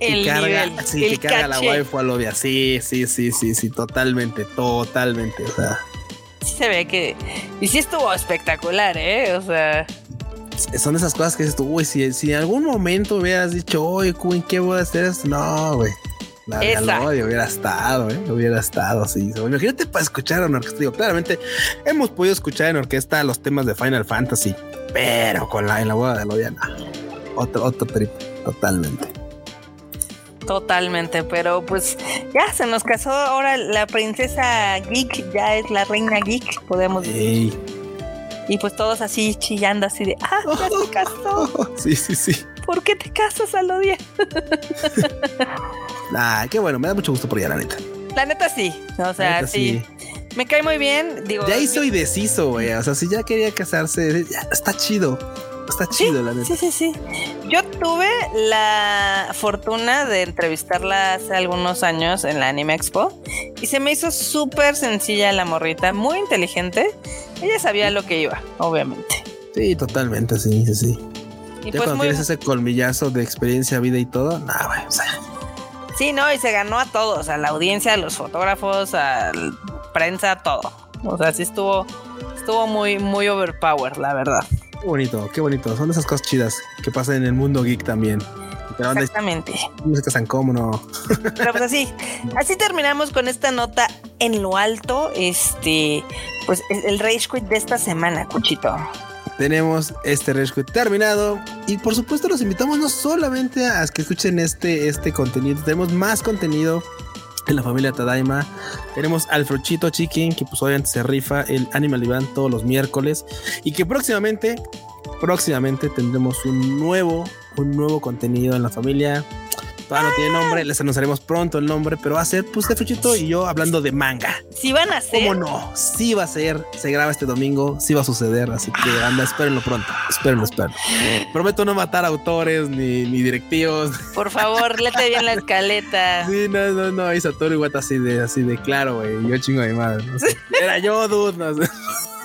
El que carga, nivel, sí, el que carga la waifu a Lodia. Sí, sí, sí, sí, sí, totalmente, totalmente. O sea, Sí se ve que... Y sí estuvo espectacular, ¿eh? O sea... son esas cosas que dices tú, güey, si, si en algún momento hubieras dicho, oye, ¿en qué voy a hacer esto? No, güey. La de. Aloy hubiera estado, ¿eh? Hubiera estado, sí. Imagínate para escuchar en orquesta. Digo, claramente hemos podido escuchar en orquesta los temas de Final Fantasy, pero con la, en la boda de Alodia, no. Otro, otro trip, totalmente. Totalmente, pero pues ya se nos casó ahora la princesa geek, ya es la reina geek, podemos decir. Y pues todos así chillando así de, ah, ya se casó, Sí, sí, sí. ¿por qué te casas, Alodia? Ah, qué bueno, me da mucho gusto por ella, la neta. La neta sí, o sea, sí. Me cae muy bien, digo. Ya hizo y deshizo, güey. O sea, si ya quería casarse, ya, está chido. Está Sí, chido, la neta. sí, sí, sí. Yo tuve la fortuna de entrevistarla hace algunos años en la Anime Expo y se me hizo súper sencilla la morrita, muy inteligente. Ella sabía lo que iba, obviamente. Sí, totalmente, sí, sí, sí. Y Ya pues cuando muy, tienes ese colmillazo de experiencia, vida y todo, nada, güey. O sea, sí, no, y se ganó a todos, a la audiencia, a los fotógrafos, a la prensa, a todo. O sea, sí estuvo, estuvo muy, muy overpower, la verdad. Qué bonito, qué bonito. Son esas cosas chidas que pasan en el mundo geek también. Pero Exactamente. no se casan cómo no. Pero pues así, así terminamos con esta nota en lo alto. Este, pues el, el Rage Quit de esta semana, Cuchito. Tenemos este Rage Quit terminado. Y por supuesto, los invitamos no solamente a que escuchen este, este contenido, tenemos más contenido en la familia Tadaima. Tenemos al Frochito Chicken, que pues obviamente se rifa el Animal Event todos los miércoles. Y que próximamente, próximamente tendremos un nuevo, un nuevo contenido en la familia. Todavía no tiene nombre, les anunciaremos pronto el nombre, pero va a ser pues de Fuchito y yo hablando de manga. Si van a ser. ¿Cómo no? Sí va a ser, se graba este domingo, sí va a suceder, así que anda, espérenlo pronto, espérenlo, espérenlo. Prometo no matar autores ni, ni directivos. Por favor, léete bien la escaleta. Sí, no, no, no, ahí Satoru Iwata así de, así de claro, güey, yo chingo de madre. No sé. Era yo, dude, no sé.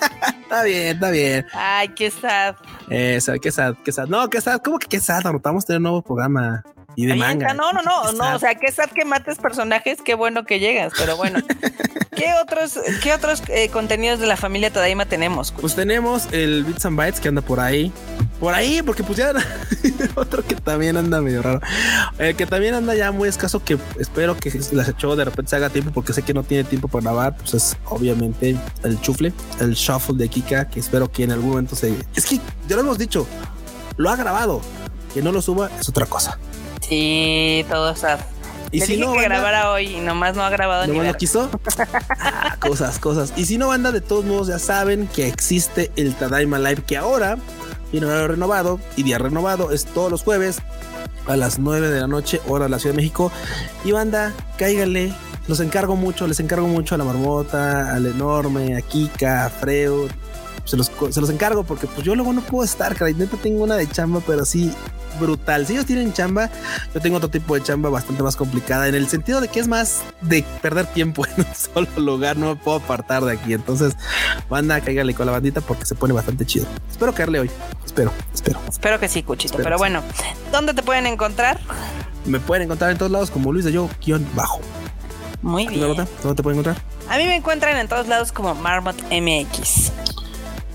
está bien, está bien. Ay, qué sad. Eso, qué sad, qué sad. No, qué sad, ¿cómo que qué sad? Anotamos tener un nuevo programa y de manga. No, no, no, no. O sea, qué sad que mates personajes, qué bueno que llegas, pero bueno. ¿Qué otros, qué otros eh, contenidos de la familia Tadaima tenemos? Pues tenemos el Bits and Bytes que anda por ahí. Por ahí, porque pues ya otro que también anda medio raro. El que también anda ya muy escaso, que espero que las echó de repente se haga tiempo, porque sé que no tiene tiempo para grabar. Pues es obviamente el chufle, el shuffle de Kika, que espero que en algún momento se. Es que ya lo hemos dicho, lo ha grabado. Que no lo suba es otra cosa. Sí, todo sad. Y Le si dije no, que banda, grabara hoy y nomás no ha grabado ni ¿No lo verga. quiso? Ah, cosas, cosas. Y si no, banda, de todos modos ya saben que existe el Tadaima Live que ahora tiene horario renovado y día renovado. Es todos los jueves a las 9 de la noche, hora de la Ciudad de México. Y banda, cáiganle. Los encargo mucho, les encargo mucho a la marmota, al enorme, a Kika, a Freud. Se los, se los encargo porque pues yo luego no puedo estar, cara. Neta tengo una de chamba, pero sí brutal. Si ellos tienen chamba, yo tengo otro tipo de chamba bastante más complicada en el sentido de que es más de perder tiempo en un solo lugar. No me puedo apartar de aquí. Entonces, banda, cáigale con la bandita porque se pone bastante chido. Espero caerle hoy. Espero, espero. Espero que sí, Cuchito. Espero Pero bueno, ¿dónde te pueden encontrar? Me pueden encontrar en todos lados como Luis de Yo, guion bajo. Muy bien. ¿Dónde te pueden encontrar? A mí me encuentran en todos lados como Marmot MX.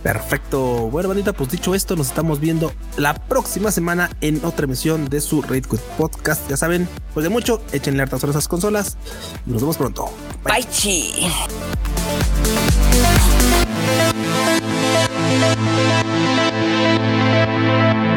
Perfecto. Bueno, bandita, pues dicho esto, nos estamos viendo la próxima semana en otra emisión de su Raid Quit Podcast. Ya saben, pues de mucho, échenle hartas horas a esas consolas y nos vemos pronto. Bye. Bye.